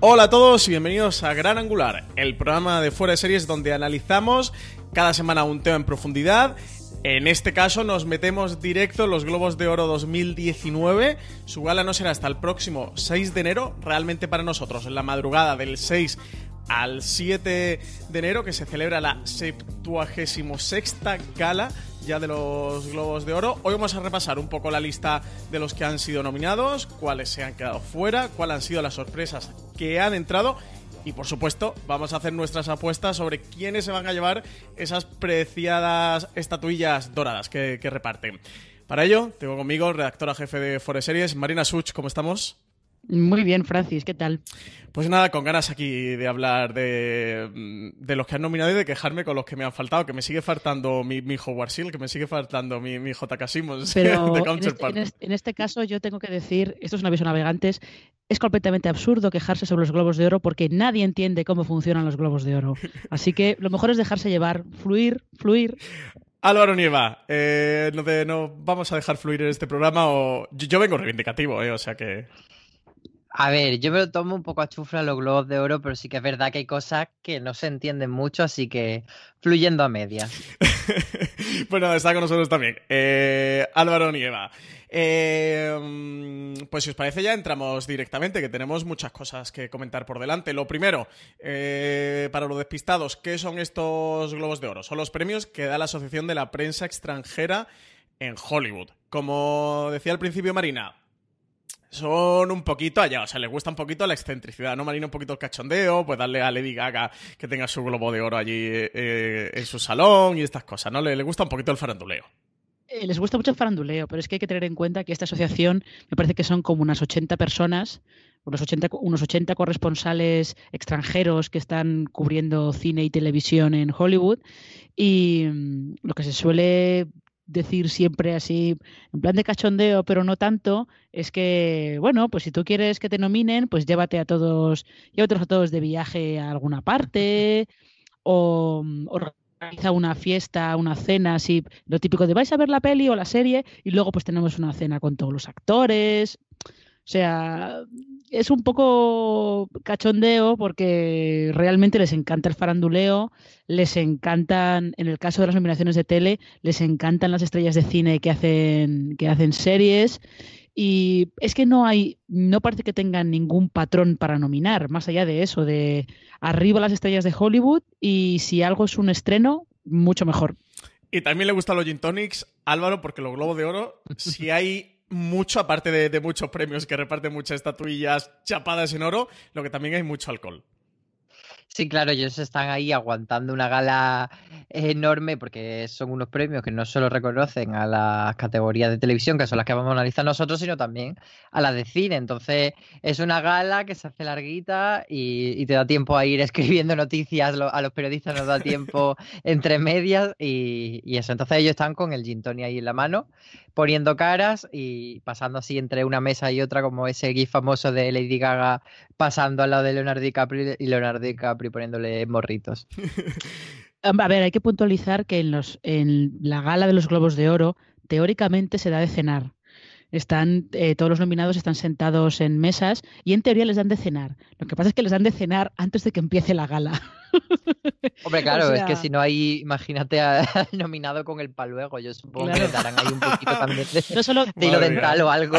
Hola a todos y bienvenidos a Gran Angular, el programa de fuera de series donde analizamos cada semana un tema en profundidad. En este caso nos metemos directo en los Globos de Oro 2019. Su gala no será hasta el próximo 6 de enero, realmente para nosotros, en la madrugada del 6 al 7 de enero, que se celebra la 76 gala ya de los Globos de Oro. Hoy vamos a repasar un poco la lista de los que han sido nominados, cuáles se han quedado fuera, cuáles han sido las sorpresas que han entrado y por supuesto vamos a hacer nuestras apuestas sobre quiénes se van a llevar esas preciadas estatuillas doradas que, reparten. Para ello, tengo conmigo redactora jefe de Forest Series, Marina Such, ¿cómo estamos? Muy bien, Francis, ¿qué tal? Pues nada, con ganas aquí de hablar de, los que han nominado y de quejarme con los que me han faltado, que me sigue faltando mi, mi Howard Seal, que me sigue faltando mi, mi J.K. Simmons Pero de en, este, en, este, caso yo tengo que decir, esto es una visión navegantes, es completamente absurdo quejarse sobre los globos de oro porque nadie entiende cómo funcionan los globos de oro. Así que lo mejor es dejarse llevar, fluir, fluir. Álvaro Nieva, eh, no, vamos a dejar fluir en este programa o yo, vengo reivindicativo, eh, o sea que... A ver, yo me lo tomo un poco a chufla los globos de oro, pero sí que es verdad que hay cosas que no se entienden mucho, así que fluyendo a medias. bueno, está con nosotros también. Eh, Álvaro Nieva. Eh, pues si os parece ya entramos directamente, que tenemos muchas cosas que comentar por delante. Lo primero, eh, para los despistados, ¿qué son estos globos de oro? Son los premios que da la Asociación de la Prensa Extranjera en Hollywood. Como decía al principio Marina, son un poquito allá, o sea, les gusta un poquito la excentricidad, ¿no? Marina un poquito el cachondeo, pues darle a Lady Gaga que tenga su globo de oro allí eh, en su salón y estas cosas, ¿no? Le, gusta un poquito el faranduleo. Eh, les gusta mucho el faranduleo, pero es que hay que tener en cuenta que esta asociación me parece que son como unas 80 personas, unos 80, unos 80 corresponsales extranjeros que están cubriendo cine y televisión en Hollywood y mm, lo que se suele decir siempre así, en plan de cachondeo, pero no tanto, es que, bueno, pues si tú quieres que te nominen, pues llévate a todos, llévate a todos de viaje a alguna parte, o, organiza una fiesta, una cena, así, lo típico de vais a ver la peli o la serie, y luego pues tenemos una cena con todos los actores. O sea, es un poco cachondeo porque realmente les encanta el faranduleo, les encantan, en el caso de las nominaciones de tele, les encantan las estrellas de cine que hacen, que hacen series. Y es que no hay, no parece que tengan ningún patrón para nominar, más allá de eso, de arriba las estrellas de Hollywood y si algo es un estreno, mucho mejor. Y también le gustan los gin tonics, Álvaro, porque los globos de oro, si hay mucho, aparte de, muchos premios que reparten muchas estatuillas chapadas en oro, lo que también hay mucho alcohol. Sí, claro, ellos están ahí aguantando una gala enorme porque son unos premios que no solo reconocen a las categorías de televisión, que son las que vamos a analizar nosotros, sino también a las de cine. Entonces, es una gala que se hace larguita y, te da tiempo a ir escribiendo noticias, a los periodistas nos da tiempo entre medias y, y, eso. Entonces, ellos están con el gin tonic ahí en la mano poniendo caras y pasando así entre una mesa y otra, como ese gif famoso de Lady Gaga pasando al lado de Leonardo DiCaprio y Leonardo DiCaprio poniéndole morritos. A ver, hay que puntualizar que en, los, en la gala de los Globos de Oro, teóricamente se da de cenar. Están, eh, todos los nominados están sentados en mesas y en teoría les dan de cenar. Lo que pasa es que les dan de cenar antes de que empiece la gala. Hombre, claro, es que si no hay, imagínate al nominado con el paluego, yo supongo que le darán ahí un poquito también de, no solo, hilo dental o algo.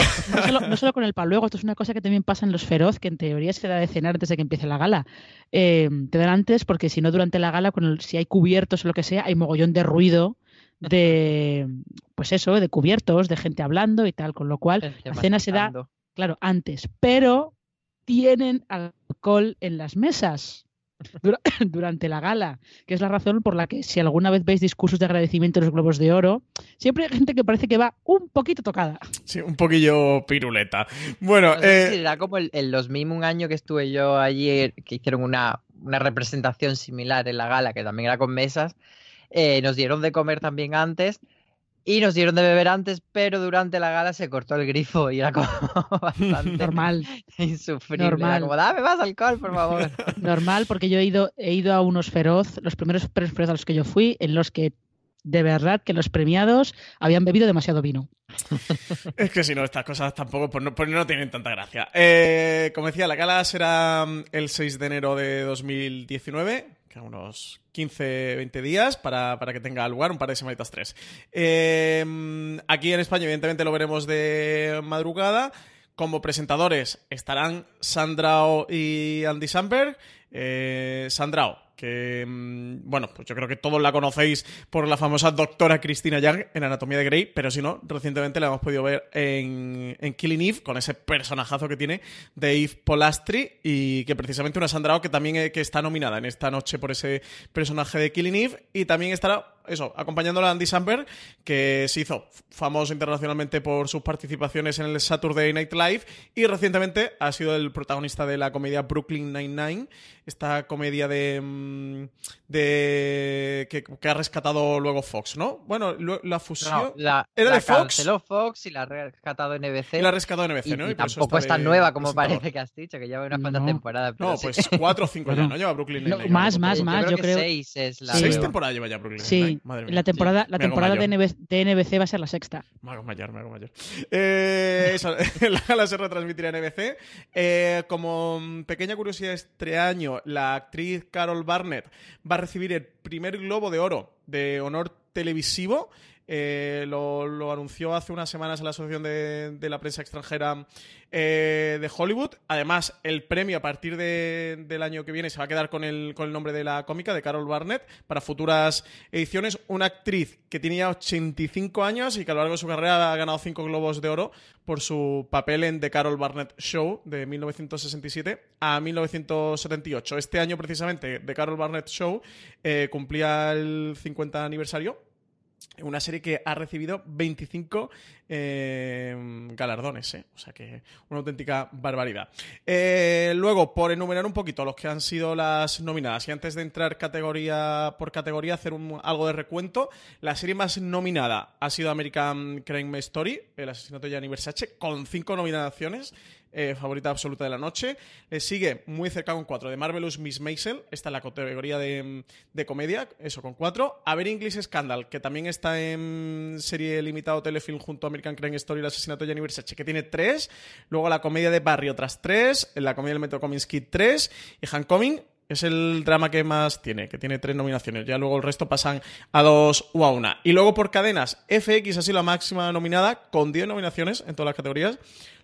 No solo, con el paluego, esto es una cosa que también pasa en los feroz, que en teoría se da de cenar antes de que empiece la gala. Eh, te dan antes porque si no durante la gala, si hay cubiertos o lo que sea, hay mogollón de ruido de, pues eso, de cubiertos, de gente hablando y tal, con lo cual la cena se da, claro, antes, pero tienen alcohol en las mesas. durante la gala, que es la razón por la que si alguna vez veis discursos de agradecimiento en los Globos de Oro, siempre hay gente que parece que va un poquito tocada. Sí, un poquillo piruleta. Bueno, eh... era como en los mismos un año que estuve yo ayer, que hicieron una, una representación similar en la gala, que también era con mesas, eh, nos dieron de comer también antes y nos dieron de beber antes, pero durante la gala se cortó el grifo y era como bastante normal. Insufrible. Normal. como, dame más alcohol, por favor. Normal, porque yo he ido, he ido a unos feroz, los primeros feroz a los que yo fui, en los que de verdad que los premiados habían bebido demasiado vino. es que si no, estas cosas tampoco pues no, pues no tienen tanta gracia. Eh, como decía, la gala será mm, el 6 de enero de 2019 unos 15, 20 días para, que tenga lugar, un par de semanitas, tres. Em, aquí en España, evidentemente, lo veremos de madrugada. Como presentadores estarán Sandrao y Andy Samberg. Eh, Sandrao, que, mm, bueno, pues yo creo que todos la conocéis por la famosa doctora Cristina Young en Anatomía de Grey, pero si no, recientemente la hemos podido ver en, en Killing Eve, con ese personajazo que tiene de Eve Polastri, y que precisamente una Sandrao que también eh, que está nominada en esta noche por ese personaje de Killing Eve, y también estará eso, acompañándola a Andy Samberg, que se hizo famoso internacionalmente por sus participaciones en el Saturday Night Live y recientemente ha sido el protagonista de la comedia Brooklyn Nine-Nine, esta comedia de, mm, de que, ha rescatado luego Fox, ¿no? Bueno, la fusión la, era de Fox. canceló Fox y la ha rescatado NBC. Y la ha rescatado NBC, ¿no? Y, tampoco es tan nueva como parece que has dicho, que lleva unas cuantas temporadas. no, pues cuatro o cinco ya, ¿no? Lleva Brooklyn Nine-Nine. más, más, más, yo creo. Seis es la. Seis temporadas lleva ya Brooklyn Nine-Nine. Sí, la temporada, la temporada de, NBC, va a ser la sexta. Me hago mayor, me hago mayor. Eh, eso, la gala se retransmitirá en NBC. Eh, como pequeña curiosidad, este año la actriz Carol Barnett va a recibir el primer Globo de Oro de honor televisivo eh, lo, anunció hace unas semanas en la Asociación de, la Prensa Extranjera eh, de Hollywood. Además, el premio a partir del año que viene se va a quedar con el, con el nombre de la cómica, de Carol Barnett, para futuras ediciones. Una actriz que tenía 85 años y que a lo largo de su carrera ha ganado 5 globos de oro por su papel en The Carol Barnett Show de 1967 a 1978. Este año, precisamente, The Carol Barnett Show eh, cumplía el 50 aniversario una serie que ha recibido 25 eh, galardones, ¿eh? o sea que una auténtica barbaridad. Eh, luego, por enumerar un poquito los que han sido las nominadas, y antes de entrar categoría por categoría, hacer algo de recuento, la serie más nominada ha sido American Crime Story, el asesinato de Gianni Versace, con cinco nominaciones. Eh, favorita absoluta de la noche. Le sigue muy cerca con 4 de Marvelous Miss Maisel, está en la categoría de, de comedia, eso con 4. A ver English Scandal, que también está en serie limitado telefilm junto a American Crime Story el asesinato de Gianni Versace, que tiene 3. Luego la comedia de Barry otras 3, la comedia del Metro Kominsky 3 y Homecoming es el drama que más tiene, que tiene tres nominaciones. Ya luego el resto pasan a dos o a una. Y luego por cadenas, FX ha sido la máxima nominada, con 10 nominaciones en todas las categorías.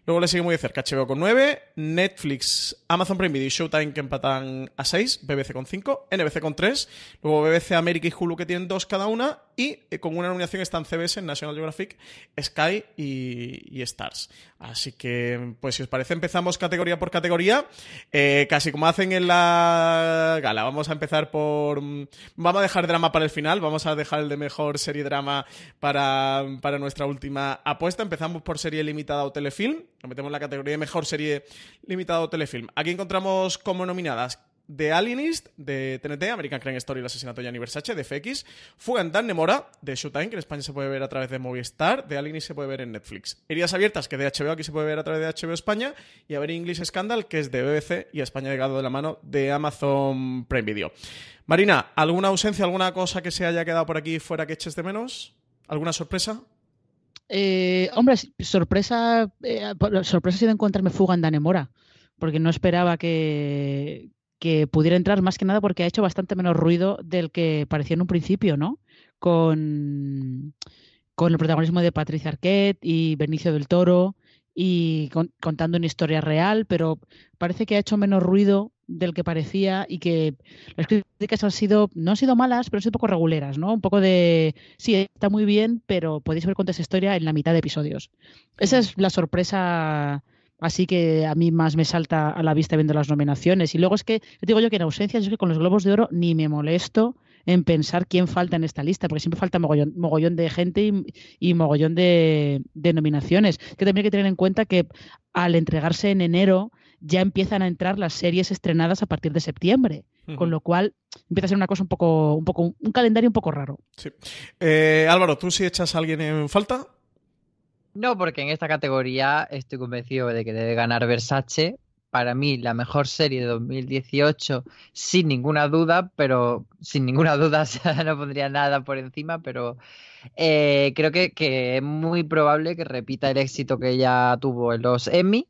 Luego le sigue muy de cerca HBO con 9, Netflix, Amazon Prime Video y Showtime que empatan a 6, BBC con 5, NBC con 3, luego BBC América y Hulu que tienen 2 cada una y eh, con una nominación están CBS, National Geographic, Sky y, Stars. Así que, pues si os parece, empezamos categoría por categoría, eh, casi como hacen en la gala. Vamos a empezar por... Mm, vamos a dejar drama para el final, vamos a dejar el de mejor serie drama para, para nuestra última apuesta. Empezamos por serie limitada o telefilm. Nos metemos en la categoría de mejor serie limitada o telefilm. Aquí encontramos como nominadas The Alienist de TNT, American Crime Story, el asesinato de Gianni Versace, de FX, Fugan Dan Nemora, de Showtime, que en España se puede ver a través de Movistar, The Alienist se puede ver en Netflix. Heridas Abiertas, que de HBO aquí se puede ver a través de HBO España, y A ver English Scandal, que es de BBC y España llegado de la mano de Amazon Prime Video. Marina, ¿alguna ausencia, alguna cosa que se haya quedado por aquí fuera que eches de menos? ¿Alguna sorpresa? Eh, hombre, sorpresa, eh, sorpresa ha sido encontrarme Fuga en Danemora, porque no esperaba que, que pudiera entrar más que nada porque ha hecho bastante menos ruido del que parecía en un principio, ¿no? Con, con el protagonismo de Patricia Arquette y Benicio del Toro y contando una historia real, pero parece que ha hecho menos ruido del que parecía y que las críticas han sido, no han sido malas, pero han sido un poco reguleras, ¿no? Un poco de, sí, está muy bien, pero podéis ver cuánta esa historia en la mitad de episodios. Esa es la sorpresa así que a mí más me salta a la vista viendo las nominaciones. Y luego es que, digo yo que en ausencia, es que con los Globos de Oro ni me molesto en pensar quién falta en esta lista, porque siempre falta mogollón, mogollón de gente y, mogollón de, de, nominaciones. Que también hay que tener en cuenta que al entregarse en enero ya empiezan a entrar las series estrenadas a partir de septiembre. Con lo cual empieza a ser una cosa un poco, un poco, un calendario un poco raro. Sí. Eh, Álvaro, ¿tú si echas a alguien en falta? No, porque en esta categoría estoy convencido de que debe ganar Versace. Para mí, la mejor serie de 2018, sin ninguna duda, pero sin ninguna duda no pondría nada por encima, pero eh, creo que, que, es muy probable que repita el éxito que ella tuvo en los Emmy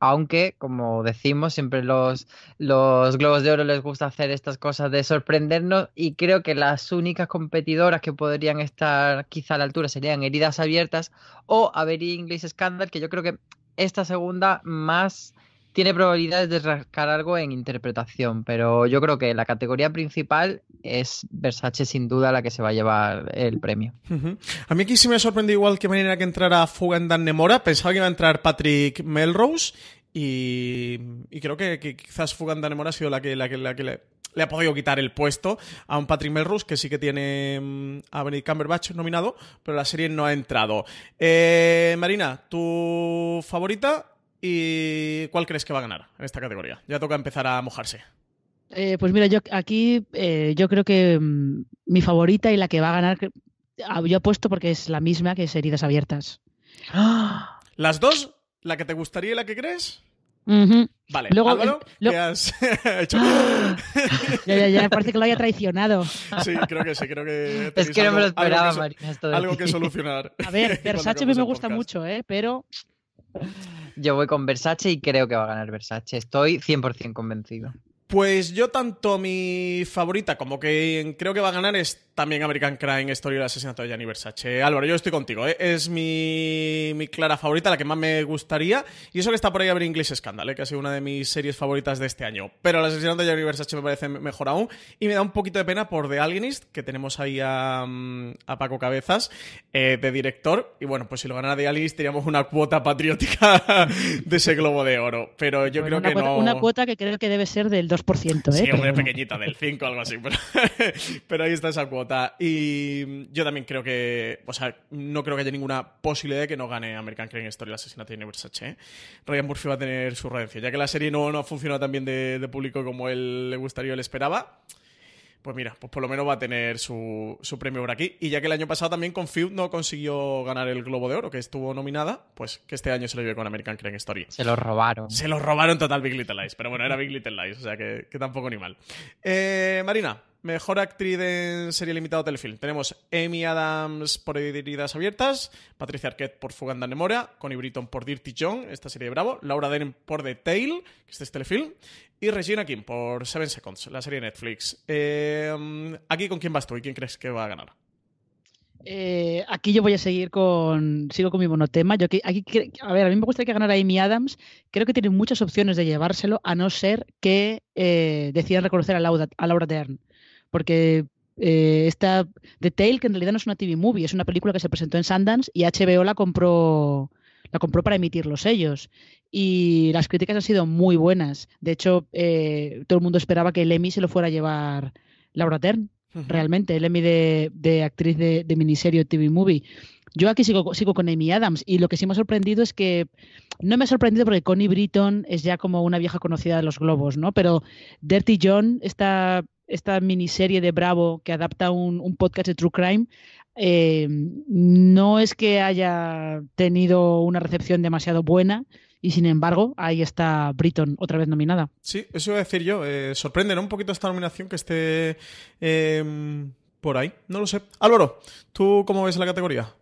aunque, como decimos, siempre los, los Globos de Oro les gusta hacer estas cosas de sorprendernos y creo que las únicas competidoras que podrían estar quizá a la altura serían Heridas Abiertas o Avery English Scandal, que yo creo que esta segunda más tiene probabilidades de rascar algo en interpretación, pero yo creo que la categoría principal es Versace sin duda la que se va a llevar el premio. A mí aquí sí me sorprendió igual que manera que entrara Fugandan Nemora, pensaba que iba a entrar Patrick Melrose y, creo que, quizás Fugandan Nemora ha sido que, que, la que le, ha podido quitar el puesto a un Patrick Melrose que sí que tiene mm, a Benedict Cumberbatch nominado, pero la serie no ha entrado. Eh, Marina, ¿tu favorita? ¿Y cuál crees que va a ganar en esta categoría? Ya toca empezar a mojarse. Eh, pues mira, yo aquí eh, yo creo que mm, mi favorita y la que va a ganar, ah, yo apuesto porque es la misma que es Heridas Abiertas. ¿Las dos? ¿La que te gustaría y la que crees? Vale, Luego, Álvaro, ¿qué has hecho? ya, ya, ya, parece que lo haya traicionado. Sí, creo que sí, creo que... Es que no me lo esperaba, algo que, algo que solucionar. A ver, Versace a mí me gusta mucho, ¿eh? Pero... Yo voy con Versace y creo que va a ganar Versace. Estoy 100% convencido. Pues yo tanto mi favorita como que creo que va a ganar es también American Crime Story el asesinato de Gianni Versace. Álvaro, yo estoy contigo, ¿eh? es mi, mi, clara favorita, la que más me gustaría. Y eso que está por ahí a ver English Scandal, ¿eh? que ha sido una de mis series favoritas de este año. Pero el asesinato de Gianni Versace me parece mejor aún. Y me da un poquito de pena por The Alienist, que tenemos ahí a, a Paco Cabezas, eh, de director. Y bueno, pues si lo ganara The Alienist, teníamos una cuota patriótica de ese globo de oro. Pero yo creo que no. Una cuota que creo que debe ser del 2%, ¿eh? Sí, hombre, pequeñita, del 5 algo así. Pero, pero ahí está esa cuota. Y yo también creo que, o sea, no creo que haya ninguna posibilidad de que no gane American Crime Story el asesinato de Versace. ¿eh? Ryan Murphy va a tener su redención, ya que la serie no, no ha funcionado tan bien de, público como él le gustaría o le esperaba. pues mira, pues por lo menos va a tener su, su, premio por aquí. Y ya que el año pasado también con Feud no consiguió ganar el Globo de Oro, que estuvo nominada, pues que este año se lo lleve con American Crime Story. Se lo robaron. Se lo robaron total Big Little Lies, pero bueno, era Big Little Lies, o sea que, que tampoco ni mal. Eh, Marina, Mejor actriz en serie limitado telefilm. Tenemos Amy Adams por Heridas Abiertas, Patricia Arquette por Fuganda Nemora, Connie Britton por Dirty John, esta serie de Bravo, Laura Dern por The Tale, que este es telefilm, y Regina King por Seven Seconds, la serie de Netflix. Eh, aquí, ¿con quién vas tú y quién crees que va a ganar? Eh, aquí yo voy a seguir con. Sigo con mi monotema. Yo aquí, aquí, a ver, a mí me gustaría que ganara Amy Adams. Creo que tiene muchas opciones de llevárselo, a no ser que eh, decidan reconocer a Laura, a Laura Dern porque eh, esta The Tale, que en realidad no es una TV movie, es una película que se presentó en Sundance y HBO la compró la compró para emitir los sellos. Y las críticas han sido muy buenas. De hecho, eh, todo el mundo esperaba que el Emmy se lo fuera a llevar Laura Dern, realmente, el Emmy de, actriz de, de, miniserie TV movie. Yo aquí sigo, sigo con Amy Adams y lo que sí me ha sorprendido es que no me ha sorprendido porque Connie Britton es ya como una vieja conocida de los globos, ¿no? Pero Dirty John, esta esta miniserie de Bravo que adapta un, podcast de True Crime, eh, no es que haya tenido una recepción demasiado buena. Y sin embargo, ahí está Britton otra vez nominada. Sí, eso iba a decir yo. Eh, sorprende, ¿no? Un poquito esta nominación que esté em, por ahí. No lo sé. Álvaro, ¿tú cómo ves la categoría?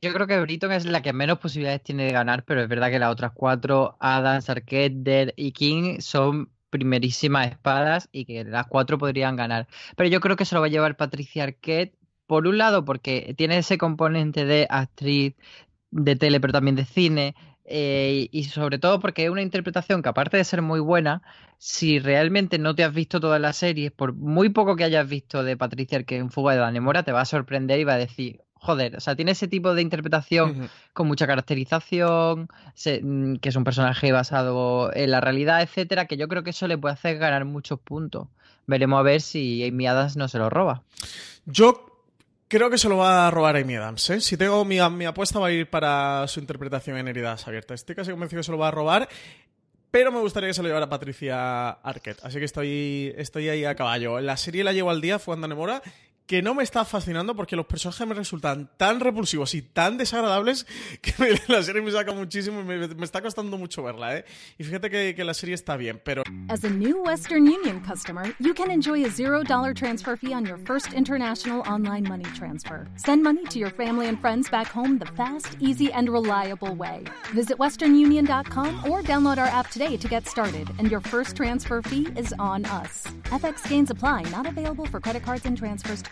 Yo creo que Britton es la que menos posibilidades tiene de ganar, pero es verdad que las otras cuatro, Adams, Arquette, Dead y King, son primerísimas espadas y que las cuatro podrían ganar. Pero yo creo que se lo va a llevar Patricia Arquette, por un lado porque tiene ese componente de actriz de tele, pero también de cine, eh, y sobre todo porque es una interpretación que aparte de ser muy buena, si realmente no te has visto todas las series, por muy poco que hayas visto de Patricia Arquette en Fuga de la Nemora, te va a sorprender y va a decir, joder, o sea, tiene ese tipo de interpretación con mucha caracterización, mm, que es un personaje basado en la realidad, etcétera, que yo creo que eso le puede hacer ganar muchos puntos. Veremos a ver si Amy Adams no se lo roba. Yo creo que se lo va a robar Amy Adams, ¿eh? Si tengo mi, mi apuesta va a ir para su interpretación en Heridas Abiertas. Estoy casi convencido que se lo va a robar pero me gustaría que se lo llevara Patricia Arquette. Así que estoy, estoy ahí a caballo. La serie la llevo al día, fue Anda Mora, que no me está fascinando porque los personajes me resultan tan repulsivos y tan desagradables que la serie me saca muchísimo y me, me está costando mucho verla, ¿eh? Y fíjate que, que, la serie está bien, pero... As a new Western Union customer, you can enjoy a $0 transfer fee on your first international online money transfer. Send money to your family and friends back home the fast, easy, and reliable way. Visit westernunion.com or download our app today to get started, and your first transfer fee is on us. FX gains apply, not available for credit cards and transfers to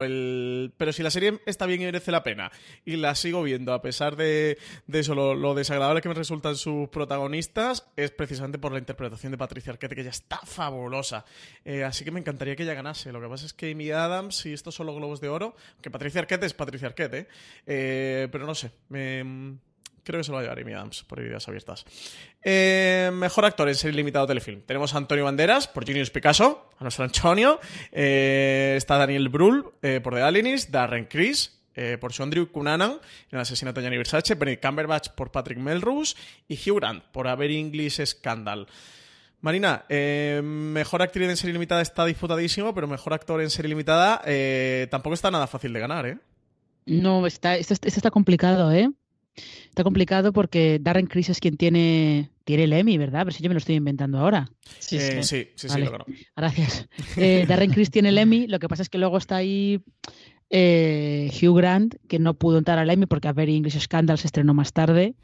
Pero si la serie está bien y merece la pena y la sigo viendo a pesar de, eso, lo, desagradable que me resultan sus protagonistas, es precisamente por la interpretación de Patricia Arquette, que ya está fabulosa. Eh, así que me encantaría que ella ganase. Lo que pasa es que Amy Adams y estos son los globos de oro, que Patricia Arquette es Patricia Arquette, ¿eh? Eh, pero no sé, me Creo que se lo va a llevar Amy Adams por ideas abiertas. Eh, mejor actor en serie limitado telefilm. Tenemos a Antonio Banderas por Genius Picasso, a nuestro Antonio. Eh, está Daniel Brühl eh, por The Alienist, Darren Criss por Sondrew Cunanan en el asesinato de Gianni Versace, Benedict Cumberbatch por Patrick Melrose y Hugh Grant por Very English Scandal. Marina, mejor actriz en serie limitada está disputadísimo, pero mejor actor en serie limitada tampoco está nada fácil de ganar, ¿eh? No, está, esto, está complicado, ¿eh? Está complicado porque Darren Criss es quien tiene, tiene el Emmy, ¿verdad? Pero si yo me lo estoy inventando ahora. Sí, sí, eh, sí, sí, claro. Gracias. Eh, Darren Criss tiene el Emmy, lo que pasa es que luego está ahí eh, Hugh Grant, que no pudo entrar al Emmy porque A Very English Scandal se estrenó más tarde.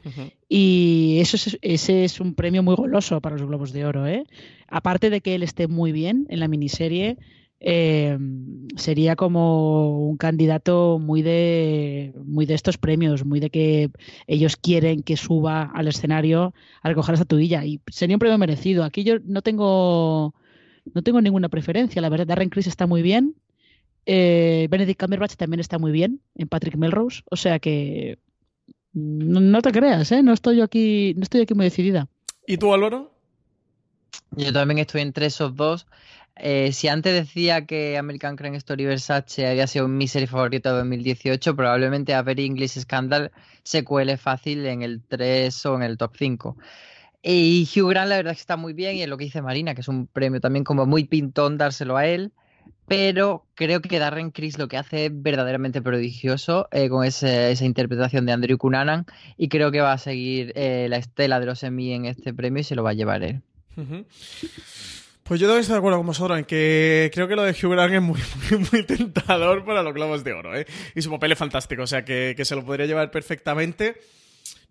Y eso ese es un premio muy goloso para los Globos de Oro. ¿eh? Aparte de que él esté muy bien en la miniserie, eh, sería como un candidato muy de muy de estos premios, muy de que ellos quieren que suba al escenario a recoger esa tuilla y sería un premio merecido. Aquí yo no tengo no tengo ninguna preferencia, la verdad. Darren Criss está muy bien, eh, Benedict Cumberbatch también está muy bien en Patrick Melrose, o sea que no, te creas, ¿eh? No estoy aquí no estoy aquí muy decidida. ¿Y tú, Álvaro? Yo también estoy entre esos dos. Eh, si antes decía que American Crime Story Versace había sido mi serie favorita de 2018, probablemente A English Scandal se cuele fácil en el 3 o en el top 5. Y Hugh Grant la verdad es que está muy bien y es lo que dice Marina, que es un premio también como muy pintón dárselo a él pero creo que Darren Criss lo que hace es verdaderamente prodigioso eh, con esa interpretación de Andrew Cunanan y creo que va a seguir eh, la estela de los Emmy en este premio y se lo va a llevar él. Pues yo también estoy de acuerdo con vosotros en que creo que lo de Hugh Grant es muy, muy, tentador para los Globos de Oro, ¿eh? Y su papel es fantástico, o sea que, que se lo podría llevar perfectamente.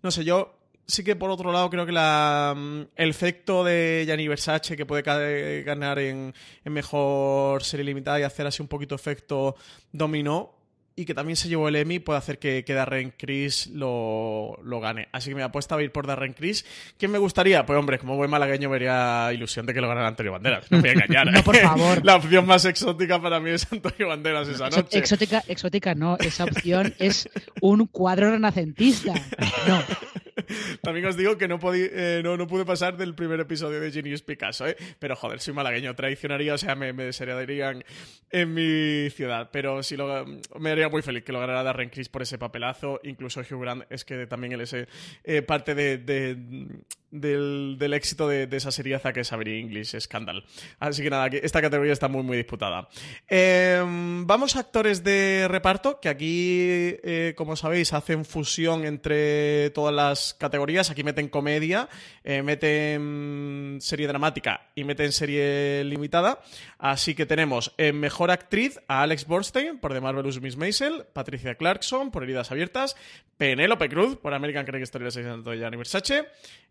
No sé, yo sí que por otro lado creo que la, mm, el efecto de Gianni Versace que puede ganar en, en, mejor serie limitada y hacer así un poquito efecto dominó y que también se llevó el Emmy puede hacer que, que Darren Criss lo, lo, gane. Así que me apuesta a ir por Darren Criss. ¿Quién me gustaría? Pues hombre, como buen malagueño vería ilusión de que lo ganara Antonio Banderas. No voy a engañar. no, por favor. La opción más exótica para mí es Antonio Banderas esa noche. Exótica, exótica no. Esa opción es un cuadro renacentista. No. También os digo que no, eh, no, no, pude pasar del primer episodio de Genius Picasso, ¿eh? Pero joder, soy malagueño, traicionaría, o sea, me, me desheredarían en mi ciudad. Pero sí lo, me haría muy feliz que lo ganara Darren Criss por ese papelazo. Incluso Hugh Grant es que también él es eh, parte de, del, éxito de, esa seriaza que es Avery English Scandal. Así que nada, esta categoría está muy, muy disputada. Em, vamos a actores de reparto, que aquí, eh, como sabéis, hacen fusión entre todas las categorías. Aquí meten comedia, eh, meten serie dramática y meten serie limitada. Así que tenemos en mejor actriz a Alex Borstein por The Marvelous Miss Maisel, Patricia Clarkson por Heridas Abiertas, Penélope Cruz por American Crime Story de Gianni Versace,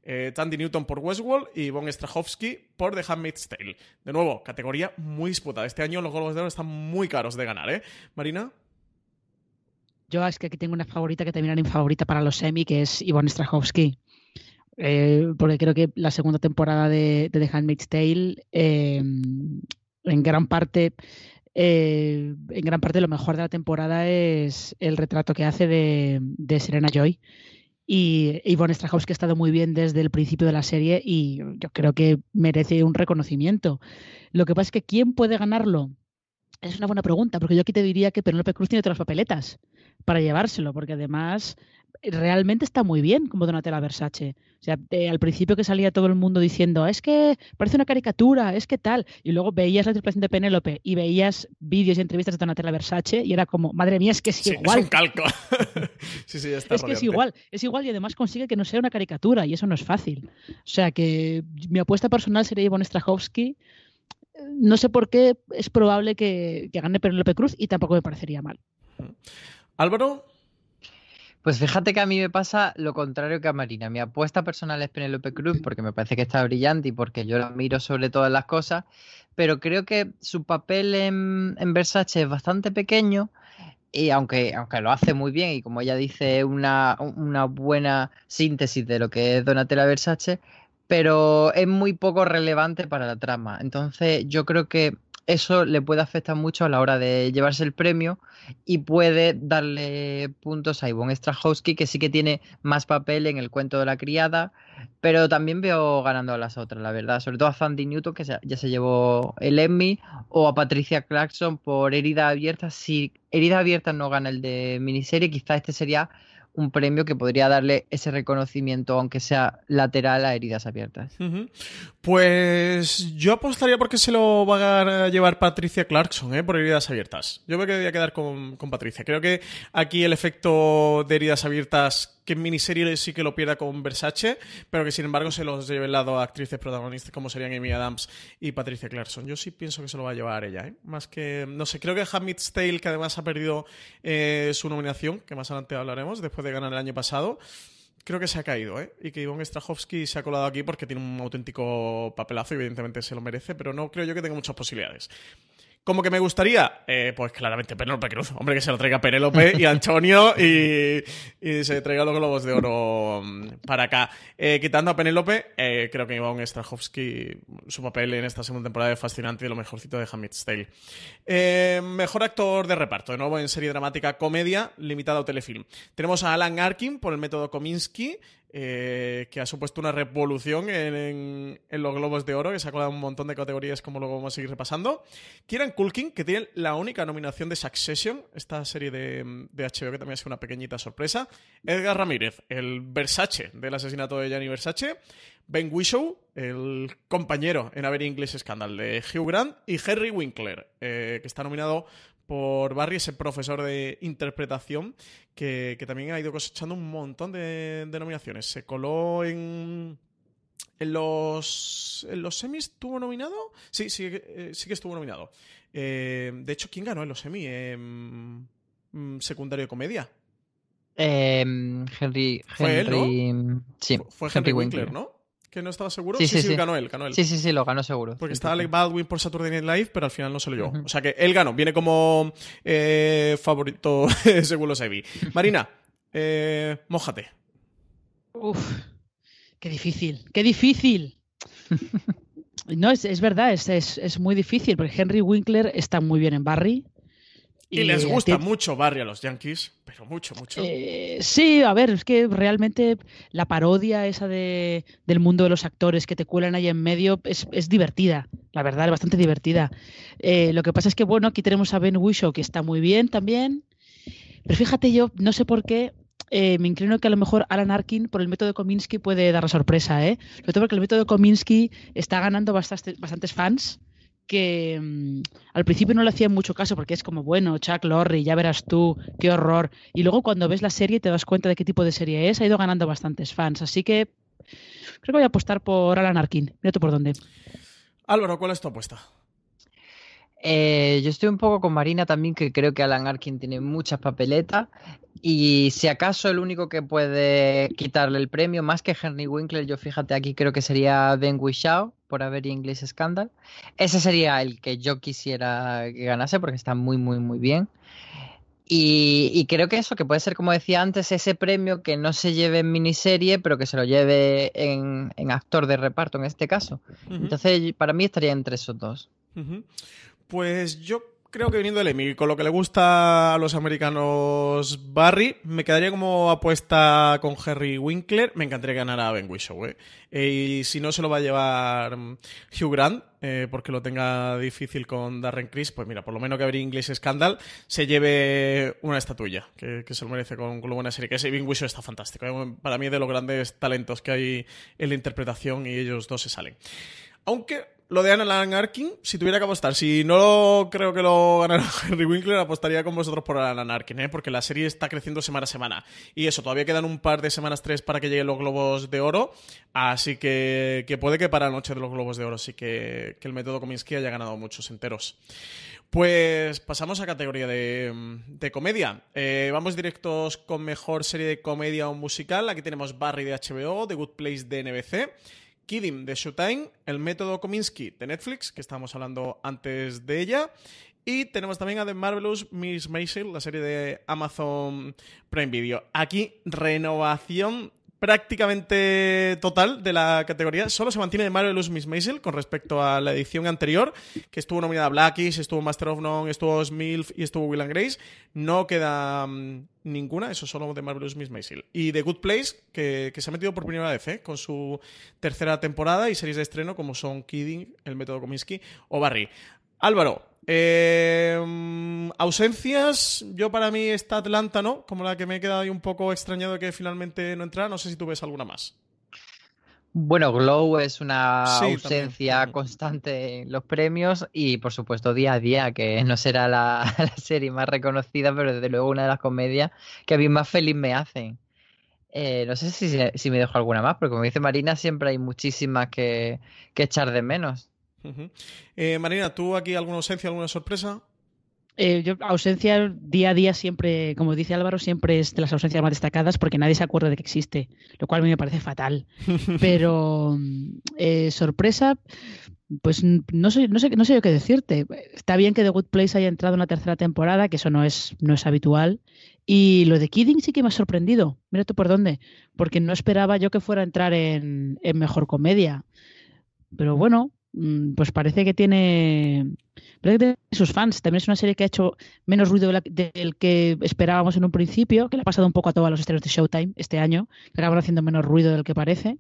eh, Tandy Newton por Westworld y Von Strahovski por The Handmaid's Tale. De nuevo, categoría muy disputada. Este año los Globos de Oro están muy caros de ganar, ¿eh? Marina. Yo es que aquí tengo una favorita que también era favorita para los semi, que es Ivonne Strahovski. Eh, porque creo que la segunda temporada de, The Handmaid's Tale, eh, en gran parte, eh, en gran parte lo mejor de la temporada es el retrato que hace de Serena Joy. Y Ivonne Strahovski ha estado muy bien desde el principio de la serie y yo creo que merece un reconocimiento. Lo que pasa es que ¿quién puede ganarlo? Es una buena pregunta, porque yo aquí te diría que Penelope Cruz tiene otras papeletas para llevárselo, porque además realmente está muy bien como Donatella Versace. O sea, al principio que salía todo el mundo diciendo, es que parece una caricatura, es que tal, y luego veías la interpretación de Penélope y veías vídeos y entrevistas de Donatella Versace y era como, madre mía, es que es igual. Es un calco. sí, sí, está Es que es igual, es igual y además consigue que no sea una caricatura y eso no es fácil. O sea que mi apuesta personal sería Ivonne Strahovski. No sé por qué es probable que, que gane Penélope Cruz y tampoco me parecería mal. Álvaro, pues fíjate que a mí me pasa lo contrario que a Marina. Mi apuesta personal es Penélope Cruz porque me parece que está brillante y porque yo la miro sobre todas las cosas, pero creo que su papel en, Versace es bastante pequeño y aunque, aunque lo hace muy bien y como ella dice, una, una buena síntesis de lo que es Donatella Versace, pero es muy poco relevante para la trama. Entonces yo creo que eso le puede afectar mucho a la hora de llevarse el premio y puede darle puntos a Ivonne Strahovski, que sí que tiene más papel en el cuento de la criada, pero también veo ganando a las otras, la verdad. Sobre todo a Sandy Newton, que ya se llevó el Emmy, o a Patricia Clarkson por Herida Abierta. Si Herida Abierta no gana el de miniserie, quizá este sería un premio que podría darle ese reconocimiento, aunque sea lateral, a heridas abiertas. Pues yo apostaría porque se lo va a llevar Patricia Clarkson, ¿eh? por heridas abiertas. Yo me quedaría quedar con, con Patricia. Creo que aquí el efecto de heridas abiertas que en miniserie sí que lo pierda con Versace, pero que sin embargo se los lleve lado a actrices protagonistas como serían Amy Adams y Patricia Clarkson. Yo sí pienso que se lo va a llevar ella, ¿eh? Más que, no sé, creo que Hamid's Tale, que además ha perdido eh, su nominación, que más adelante hablaremos, después de ganar el año pasado, creo que se ha caído, ¿eh? Y que Ivonne Strahovski se ha colado aquí porque tiene un auténtico papelazo y evidentemente se lo merece, pero no creo yo que tenga muchas posibilidades. ¿Cómo que me gustaría? Eh, pues claramente Penélope Cruz. Hombre, que se lo traiga Penélope y Antonio y, se traiga los globos de oro mm, para acá. Eh, quitando a Penélope, eh, creo que Iván Strahovski, su papel en esta segunda temporada es fascinante y lo mejorcito de Hamid's Tale. mejor actor de reparto, de nuevo en serie dramática comedia, limitada o telefilm. Tenemos a Alan Arkin por el método Kominsky, eh, que ha supuesto una revolución en, los Globos de Oro, que se ha colado un montón de categorías, como luego vamos a seguir repasando. Kieran Culkin, que tiene la única nominación de Succession, esta serie de, HBO, que también ha sido una pequeñita sorpresa. Edgar Ramírez, el Versace del asesinato de Gianni Versace. Ben Whishaw, el compañero en Avery English Scandal de Hugh Grant. Y Henry Winkler, eh, que está nominado por Barry, ese profesor de interpretación que, también ha ido cosechando un montón de, nominaciones. Se coló en, en los, ¿En los semis estuvo nominado? Sí, sí, eh, sí que estuvo nominado. Eh, de hecho, ¿quién ganó en los semis? Mm, secundario de comedia. Em, Henry, ¿Fue él, Sí, fue Henry, Winkler, ¿no? Que no estaba seguro. Sí, sí, sí, ganó él, ganó él. Sí, sí, sí, lo ganó seguro. Porque estaba Alec Baldwin por Saturday Night Live, pero al final no se lo llevó. O sea que él ganó, viene como eh, favorito según los. Marina, eh, mójate. Uf, qué difícil, qué difícil. no, es, es verdad, es, es, es, muy difícil, porque Henry Winkler está muy bien en Barry. Y, les gusta mucho Barry a los Yankees, pero mucho, mucho. Eh, sí, a ver, es que realmente la parodia esa de, del mundo de los actores que te cuelan ahí en medio es, es divertida, la verdad, es bastante divertida. Eh, lo que pasa es que, bueno, aquí tenemos a Ben Whishaw, que está muy bien también. Pero fíjate, yo no sé por qué eh, me inclino que a lo mejor Alan Arkin por el método Kominsky puede dar la sorpresa, ¿eh? Sobre todo porque el método Kominsky está ganando bastantes fans que mm, al principio no le hacían mucho caso porque es como, bueno, Chuck Lorre, ya verás tú, qué horror. Y luego cuando ves la serie te das cuenta de qué tipo de serie es, ha ido ganando bastantes fans. Así que creo que voy a apostar por Alan Arkin. Mira tú por dónde. Álvaro, ¿cuál es tu apuesta? Eh, yo estoy un poco con Marina también, que creo que Alan Arkin tiene muchas papeletas. Y si acaso el único que puede quitarle el premio, más que Henry Winkler, yo fíjate aquí creo que sería Ben Whishaw por haber English Scandal. Ese sería el que yo quisiera que ganase porque está muy, muy, muy bien. Y, creo que eso, que puede ser, como decía antes, ese premio que no se lleve en miniserie, pero que se lo lleve en, actor de reparto en este caso. Entonces, para mí estaría entre esos dos. Pues yo creo que viniendo del Emmy, con lo que le gusta a los americanos Barry, me quedaría como apuesta con Harry Winkler. Me encantaría ganar a Ben Whishaw, ¿eh? Y si no se lo va a llevar mm, Hugh Grant, eh, porque lo tenga difícil con Darren Criss, pues mira, por lo menos que habría English Scandal se lleve una estatuilla, que, se lo merece con, con, lo buena serie. Que ese Ben Whishaw está fantástico. ¿eh? Para mí es de los grandes talentos que hay en la interpretación y ellos dos se salen. Aunque lo de Alan Arkin, si tuviera que apostar, si no creo que lo ganara Henry Winkler, apostaría con vosotros por Alan Arkin, ¿eh? porque la serie está creciendo semana a semana. Y eso, todavía quedan un par de semanas, tres, para que lleguen los Globos de Oro. Así que, que puede que para la noche de los Globos de Oro sí que, que el método Kominsky haya ganado muchos enteros. Pues pasamos a categoría de, de comedia. Eh, vamos directos con mejor serie de comedia o musical. Aquí tenemos Barry de HBO, The Good Place de NBC. Kidding de Showtime, el método Kominsky de Netflix, que estábamos hablando antes de ella. Y tenemos también a The Marvelous Miss Maisel, la serie de Amazon Prime Video. Aquí, renovación prácticamente total de la categoría. Solo se mantiene de Marvelous Miss Maisel con respecto a la edición anterior, que estuvo nominada Blackies, estuvo Master of None, estuvo Smilf y estuvo Will and Grace. No queda mm, ninguna, eso solo de Marvelous Miss Maisel. Y The Good Place, que, se ha metido por primera vez, ¿eh? con su tercera temporada y series de estreno como son Kidding, El Método Kominsky o Barry. Álvaro, eh, ausencias, yo para mí está Atlanta, ¿no? Como la que me he quedado ahí un poco extrañado de que finalmente no entrara. No sé si tú ves alguna más. Bueno, Glow es una ausencia constante en los premios y por supuesto día a día, que no será la, serie más reconocida, pero desde luego una de las comedias que a mí más feliz me hacen. Eh, no sé si, si, me dejo alguna más, porque como dice Marina, siempre hay muchísimas que echar de menos. Eh, Marina, ¿tú aquí alguna ausencia, alguna sorpresa? Eh, yo, ausencia día a día siempre, como dice Álvaro, siempre es de las ausencias más destacadas porque nadie se acuerda de que existe, lo cual a mí me parece fatal. Pero eh, sorpresa, pues no sé, no sé, no sé yo qué decirte. Está bien que The Good Place haya entrado en la tercera temporada, que eso no es, no es habitual. Y lo de Kidding sí que me ha sorprendido. Mira tú por dónde. Porque no esperaba yo que fuera a entrar en, en mejor comedia. Pero bueno, pues parece que tiene parece que tiene sus fans. También es una serie que ha hecho menos ruido del que esperábamos en un principio, que le ha pasado un poco a todos los estrenos de Showtime este año, que acaban haciendo menos ruido del que parece.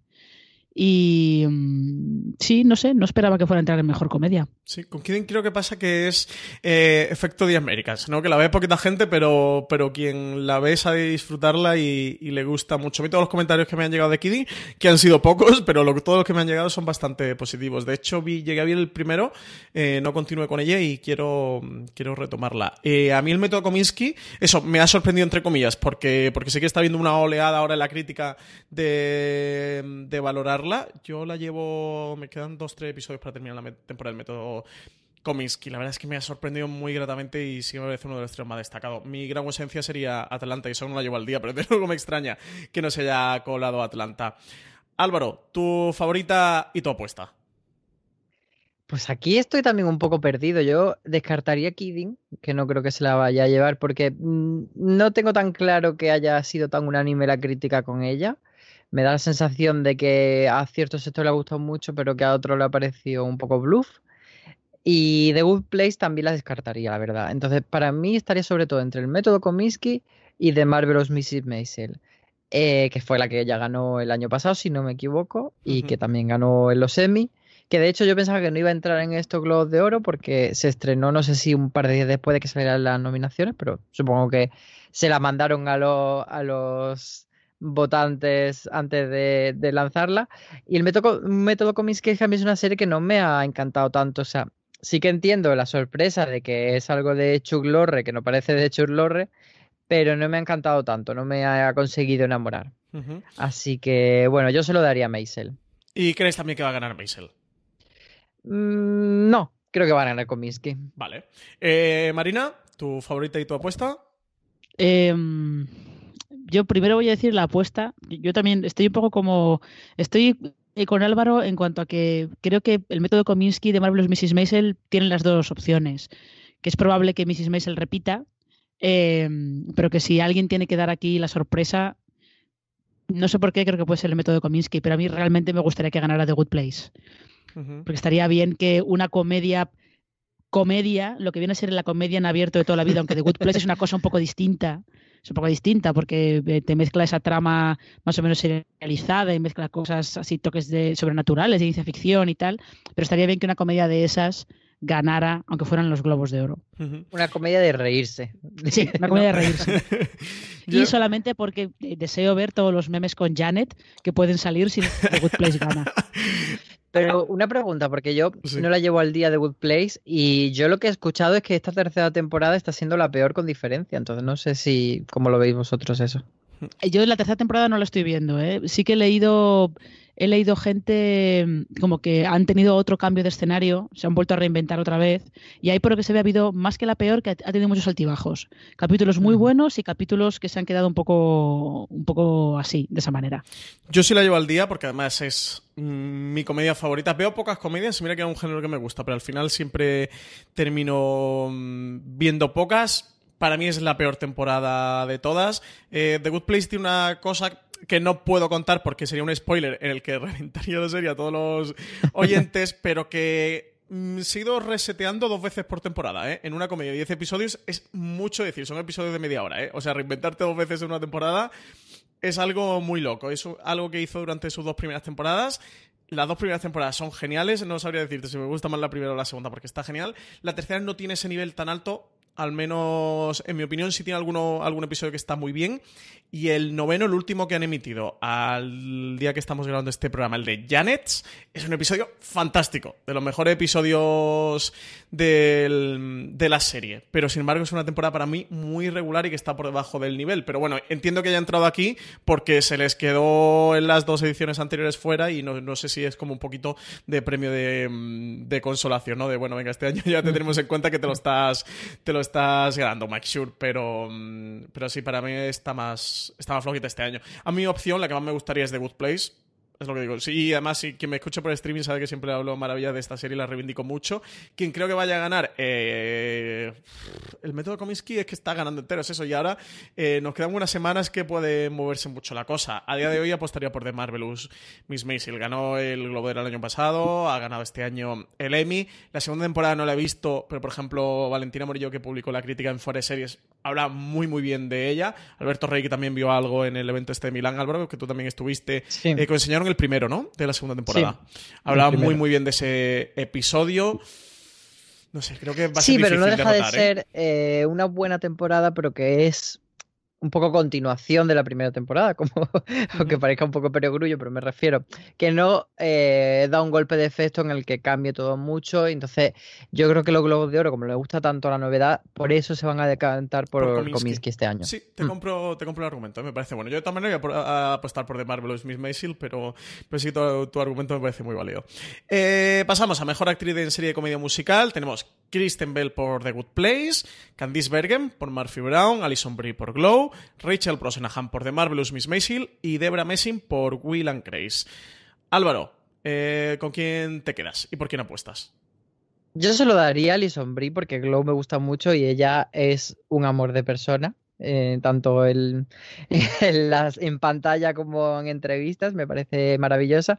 Y mm, sí, no sé, no esperaba que fuera a entrar en mejor comedia. Sí, con Kidding creo que pasa que es eh, efecto de Américas, ¿no? Que la ve poquita gente, pero, pero quien la ve sabe disfrutarla y, le gusta mucho. A mí todos los comentarios que me han llegado de Kidding, que han sido pocos, pero todos los que me han llegado son bastante positivos. De hecho, vi, llegué a ver el primero, eh, no continué con ella y quiero, quiero retomarla. Eh, a mí el método Kominsky, eso, me ha sorprendido entre comillas, porque, porque sé que está viendo una oleada ahora en la crítica de, de valorar yo la llevo. Me quedan dos, tres episodios para terminar la temporada del método Cominsky. La verdad es que me ha sorprendido muy gratamente y sí me parece uno de los tres más destacados. Mi gran ausencia sería Atlanta y eso no la llevo al día, pero de luego me extraña que no se haya colado Atlanta. Álvaro, tu favorita y tu apuesta. Pues aquí estoy también un poco perdido. Yo descartaría Kidding, que no creo que se la vaya a llevar, porque mm, no tengo tan claro que haya sido tan unánime la crítica con ella me da la sensación de que a cierto sector le ha gustado mucho, pero que a otro le ha parecido un poco bluff. Y The Good Place también la descartaría, la verdad. Entonces, para mí estaría sobre todo entre el método Comiskey y The Marvelous Mrs. Maisel, eh, que fue la que ella ganó el año pasado, si no me equivoco, y que también ganó en los Emmy. Que de hecho yo pensaba que no iba a entrar en estos Globos de Oro porque se estrenó, no sé si un par de días después de que salieran las nominaciones, pero supongo que se la mandaron a, a los votantes antes de, lanzarla. Y el método, método Comics es una serie que no me ha encantado tanto. O sea, sí que entiendo la sorpresa de que es algo de Chuck Lorre, que no parece de Chuck Lorre, pero no me ha encantado tanto, no me ha conseguido enamorar. Así que, bueno, yo se lo daría a Maisel. ¿Y crees también que va a ganar Maisel? Mm, no, creo que va a ganar Cominsky. Vale. Eh, Marina, ¿tu favorita y tu apuesta? Eh, yo primero voy a decir la apuesta. Yo también estoy un poco como. Estoy eh, con Álvaro en cuanto a que creo que el método Kominsky de Marvelous Mrs. Maisel tiene las dos opciones. Que es probable que Mrs. Maisel repita, em, pero que si alguien tiene que dar aquí la sorpresa, no sé por qué creo que puede ser el método Kominsky, pero a mí realmente me gustaría que ganara The Good Place. Porque estaría bien que una comedia comedia, lo que viene a ser la comedia en abierto de toda la vida, aunque The Good Place es una cosa un poco distinta, es un poco distinta porque eh, te mezcla esa trama más o menos serializada y mezcla cosas así, toques de sobrenaturales, de ciencia ficción y tal, pero estaría bien que una comedia de esas ganara, aunque fueran los globos de oro. Una comedia de reírse. Sí, una comedia de reírse. Y solamente porque deseo ver todos los memes con Janet que pueden salir si The Good Place gana. Pero una pregunta, porque yo no la llevo al día de Good Place y yo lo que he escuchado es que esta tercera temporada está siendo la peor con diferencia. Entonces no sé si cómo lo veis vosotros eso. Yo la tercera temporada no la estoy viendo. ¿eh? Sí que he leído he leído gente mm, como que han tenido otro cambio de escenario, se han vuelto a reinventar otra vez, y ahí por lo que se ve ha habido más que la peor, que ha tenido muchos altibajos. Capítulos muy buenos y capítulos que se han quedado un poco, un poco así, de esa manera. Yo sí la llevo al día porque además es mm, mi comedia favorita. Veo pocas comedias, mira que es un género que me gusta, pero al final siempre termino mm, viendo pocas. Para mí es la peor temporada de todas. Eh, The Good Place tiene una cosa que no puedo contar porque sería un spoiler en el que reventaría la serie a todos los oyentes, pero que mm, se ha ido reseteando dos veces por temporada, ¿eh? En una comedia de 10 episodios es mucho decir, son episodios de media hora, ¿eh? O sea, reinventarte dos veces en una temporada es algo muy loco. Es algo que hizo durante sus dos primeras temporadas. Las dos primeras temporadas son geniales, no sabría decirte si me gusta más la primera o la segunda porque está genial. La tercera no tiene ese nivel tan alto, al menos en mi opinión, sí tiene alguno, algún episodio que está muy bien. Y el noveno, el último que han emitido al día que estamos grabando este programa, el de Janets, es un episodio fantástico, de los mejores episodios de la serie. Pero sin embargo es una temporada para mí muy regular y que está por debajo del nivel. Pero bueno, entiendo que haya entrado aquí porque se les quedó en las dos ediciones anteriores fuera y no, sé si es como un poquito de premio de, consolación, ¿no? De bueno, venga, este año ya te tenemos en cuenta que te lo estás, estás ganando, Mike Sure, pero, pero sí, para mí está más, está más flojita este año. A mi opción, la que más me gustaría es The Good Place, Es lo que digo. Sí, y además, si quien me escucha por streaming sabe que siempre hablo maravillas de esta serie y la reivindico mucho. Quien creo que vaya a ganar, eh, el método Comiskey es que está ganando enteros, eso. Y ahora eh, nos quedan unas semanas que puede moverse mucho la cosa. A día de hoy apostaría por The Marvelous Miss Maisel. Ganó el Globo del año pasado, ha ganado este año el Emmy. La segunda temporada no la he visto, pero por ejemplo, Valentina Morillo, que publicó la crítica en Fuera Series, habla muy, muy bien de ella. Alberto Rey, que también vio algo en el evento este de Milán, Álvaro, que tú también estuviste, Sí. eh, que enseñaron el primero, ¿no? De la segunda temporada. Hablaba muy, muy bien de ese episodio. No sé, creo que va a Sí, ser pero no deja de ¿eh? ser eh, una buena temporada, pero que es un poco continuación de la primera temporada, como aunque parezca un poco perogrullo, pero me refiero que no eh, da un golpe de efecto en el que cambie todo mucho. Entonces, yo creo que los Globos de Oro, como les gusta tanto la novedad, por eso se van a decantar por, Por Kominsky. Kominsky este año. Sí, te, Mm. compro, te compro el argumento, me parece bueno. Yo maneras voy a, apostar por The Marvelous Miss Maisel, pero, pero sí, tu, tu argumento me parece muy válido. Eh, pasamos a Mejor Actriz en Serie de Comedia Musical. Tenemos Kristen Bell por The Good Place, Candice Bergen por Murphy Brown, Alison Brie por Glow, Rachel Brosnahan por The Marvelous Miss Maisel y Debra Messing por Will and Grace. Álvaro, eh, ¿con quién te quedas y por quién apuestas? Yo se lo daría a Alison Brie porque Glow me gusta mucho y ella es un amor de persona. eh, tanto en, en, las, en pantalla como en entrevistas, me parece maravillosa.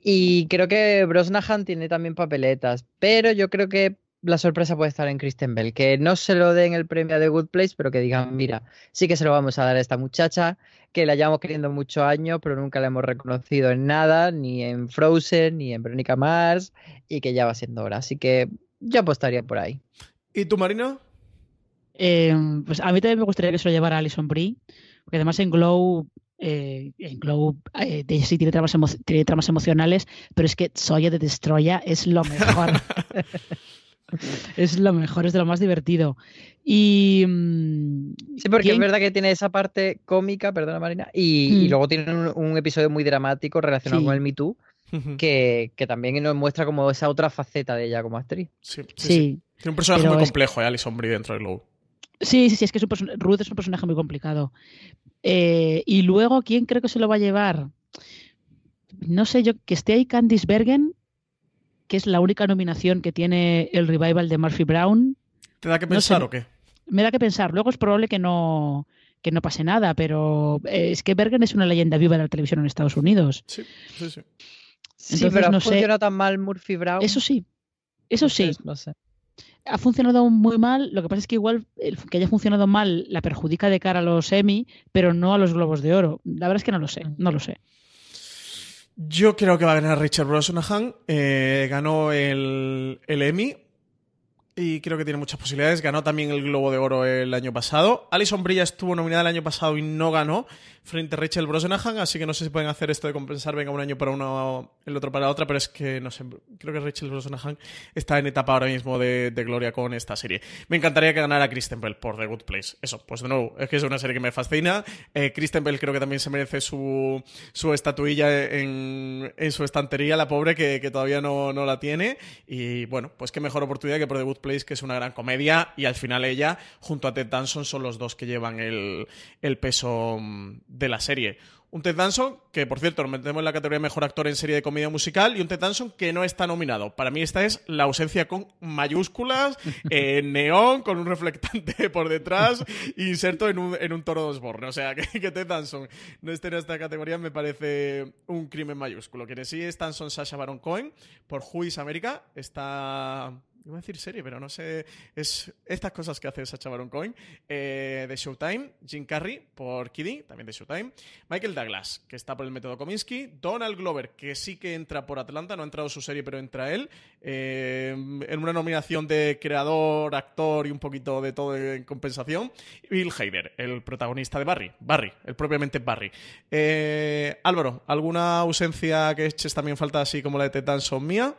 Y creo que Brosnahan tiene también papeletas, pero yo creo que la sorpresa puede estar en Kristen Bell, que no se lo den el premio de Good Place, pero que digan, mira, sí que se lo vamos a dar a esta muchacha, que la llevamos queriendo muchos años, pero nunca la hemos reconocido en nada, ni en Frozen, ni en Verónica Mars, y que ya va siendo hora. Así que yo apostaría por ahí. ¿Y tú, Marino? Eh, pues a mí también me gustaría que se lo llevara Alison Brie, porque además en Glow, eh, en Glow eh, sí tiene tramas, tiene tramas emocionales, pero es que Soya de Destroya es lo mejor. es lo mejor, es de lo más divertido. Y mm, Sí, porque es ¿quién- verdad que tiene esa parte cómica, perdona Marina, y, y Mm. luego tiene un, un episodio muy dramático relacionado Sí. con el Me Too, que, que también nos muestra como esa otra faceta de ella como actriz. Sí, sí, sí, sí. Tiene un personaje pero muy es- complejo, eh, Alison Brie dentro de Glow. Sí, sí, sí, es que es un Ruth es un personaje muy complicado. Eh, y luego, ¿quién creo que se lo va a llevar? No sé, yo que esté ahí Candice Bergen, que es la única nominación que tiene el revival de Murphy Brown. ¿Te da que No sé, pensar o qué? Me da que pensar. Luego es probable que no, que no pase nada, pero eh, es que Bergen es una leyenda viva de la televisión en Estados Unidos. Sí, sí, sí. Sí, Entonces, pero no no sé. funciona tan mal Murphy Brown. Eso sí, eso sí. Entonces, No sé. ha funcionado muy mal. Lo que pasa es que igual el que haya funcionado mal la perjudica de cara a los Emmy, pero no a los Globos de Oro. La verdad es que no lo sé, no lo sé. Yo creo que va a ganar Richard Brosnahan. Eh, ganó el, el Emmy y creo que tiene muchas posibilidades. Ganó también el Globo de Oro el año pasado. Alison Brie ya estuvo nominada el año pasado y no ganó frente a Rachel Brosnahan, así que no sé si pueden hacer esto de compensar, venga, un año para uno, el otro para otra, pero es que no sé, creo que Rachel Brosnahan está en etapa ahora mismo de, gloria con esta serie. Me encantaría que ganara Kristen Bell por The Good Place. Eso, pues de nuevo, es que es una serie que me fascina. Eh, Kristen Bell creo que también se merece su, su estatuilla en, en su estantería, la pobre que, todavía no, no la tiene. Y bueno, pues qué mejor oportunidad que por The Good Place, que es una gran comedia, y al final ella, junto a Ted Danson, son los dos que llevan el, el peso mm, de la serie. Un Ted Danson, que por cierto, lo metemos en la categoría Mejor Actor en Serie de Comedia Musical, y un Ted Danson que no está nominado. Para mí esta es la ausencia con mayúsculas, en neón, con un reflectante por detrás, inserto en un, en un toro de Osborne. O sea, que, que Ted Danson no esté en esta categoría me parece un crimen mayúsculo. Quienes sí están son Sasha Baron Cohen, por Who is America, está... Iba a decir serie, pero no sé. Es estas cosas que hace Sacha Baron Cohen. Eh, de Showtime. Jim Carrey por Kiddy, también de Showtime. Michael Douglas, que está por el método Kominsky. Donald Glover, que sí que entra por Atlanta. No ha entrado su serie, pero entra él. Eh, en una nominación de creador, actor y un poquito de todo en compensación. Bill Hader, el protagonista de Barry. Barry, el propiamente Barry. Eh, Álvaro, ¿alguna ausencia que eches también falta así como la de Ted Danson mía?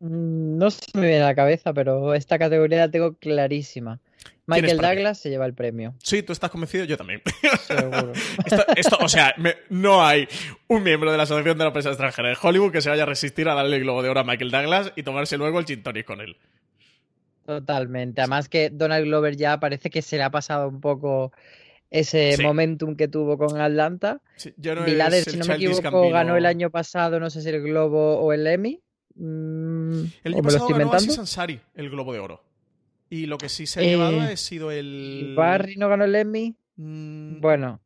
Mm, No se me viene a la cabeza, pero esta categoría la tengo clarísima. ¿Quién es Michael? Douglas se lleva el premio, Sí, tú estás convencido, yo también. seguro. Esto, esto, o sea, me- no hay un miembro de la Asociación de la Prensa Extranjera de Hollywood que se vaya a resistir a darle el globo de oro a Michael Douglas y tomarse luego el gin tonic con él. Totalmente. Además que Donald Glover ya parece que se le ha pasado un poco ese Sí. momentum que tuvo con Atlanta. Sí, no el si no me equivoco, ganó el año pasado, no sé si el Globo o el Emmy. Mm, El ¿o año pasado ganó? Aziz Ansari el Globo de Oro. Y lo que sí se ha Eh, llevado ha sido ¿Y el. Barry no ganó el Emmy? Mm, Bueno,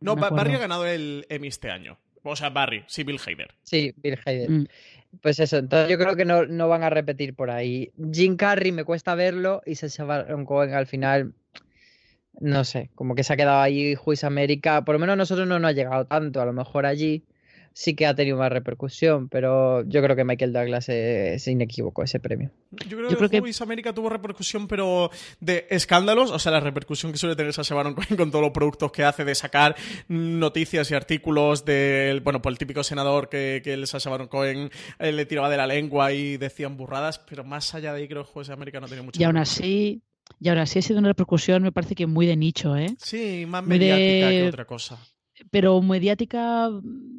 No, Barry ha ganado el Emmy este año. O sea, Barry, sí, Bill Hader. sí, Bill Hader. Mm. Pues eso, entonces yo creo que no, no van a repetir por ahí. Jim Carrey me cuesta verlo y Sacha Baron Cohen al final, no sé, como que se ha quedado ahí Juiz América. Por lo menos a nosotros no nos ha llegado tanto, a lo mejor allí sí que ha tenido más repercusión, pero yo creo que Michael Douglas es inequívoco ese premio. Yo creo Yo que creo que- América tuvo repercusión, pero de escándalos, o sea, la repercusión que suele tener Sacha Baron Cohen con todos los productos que hace, de sacar noticias y artículos del, bueno, por el típico senador que, que el Sacha Baron Cohen eh, le tiraba de la lengua y decían burradas, pero más allá de ahí creo que Juiz América no tiene mucha Y aún repercusión. así, y aún así ha sido una repercusión, me parece que muy de nicho, ¿eh? Sí, más de- mediática que otra cosa. Pero mediática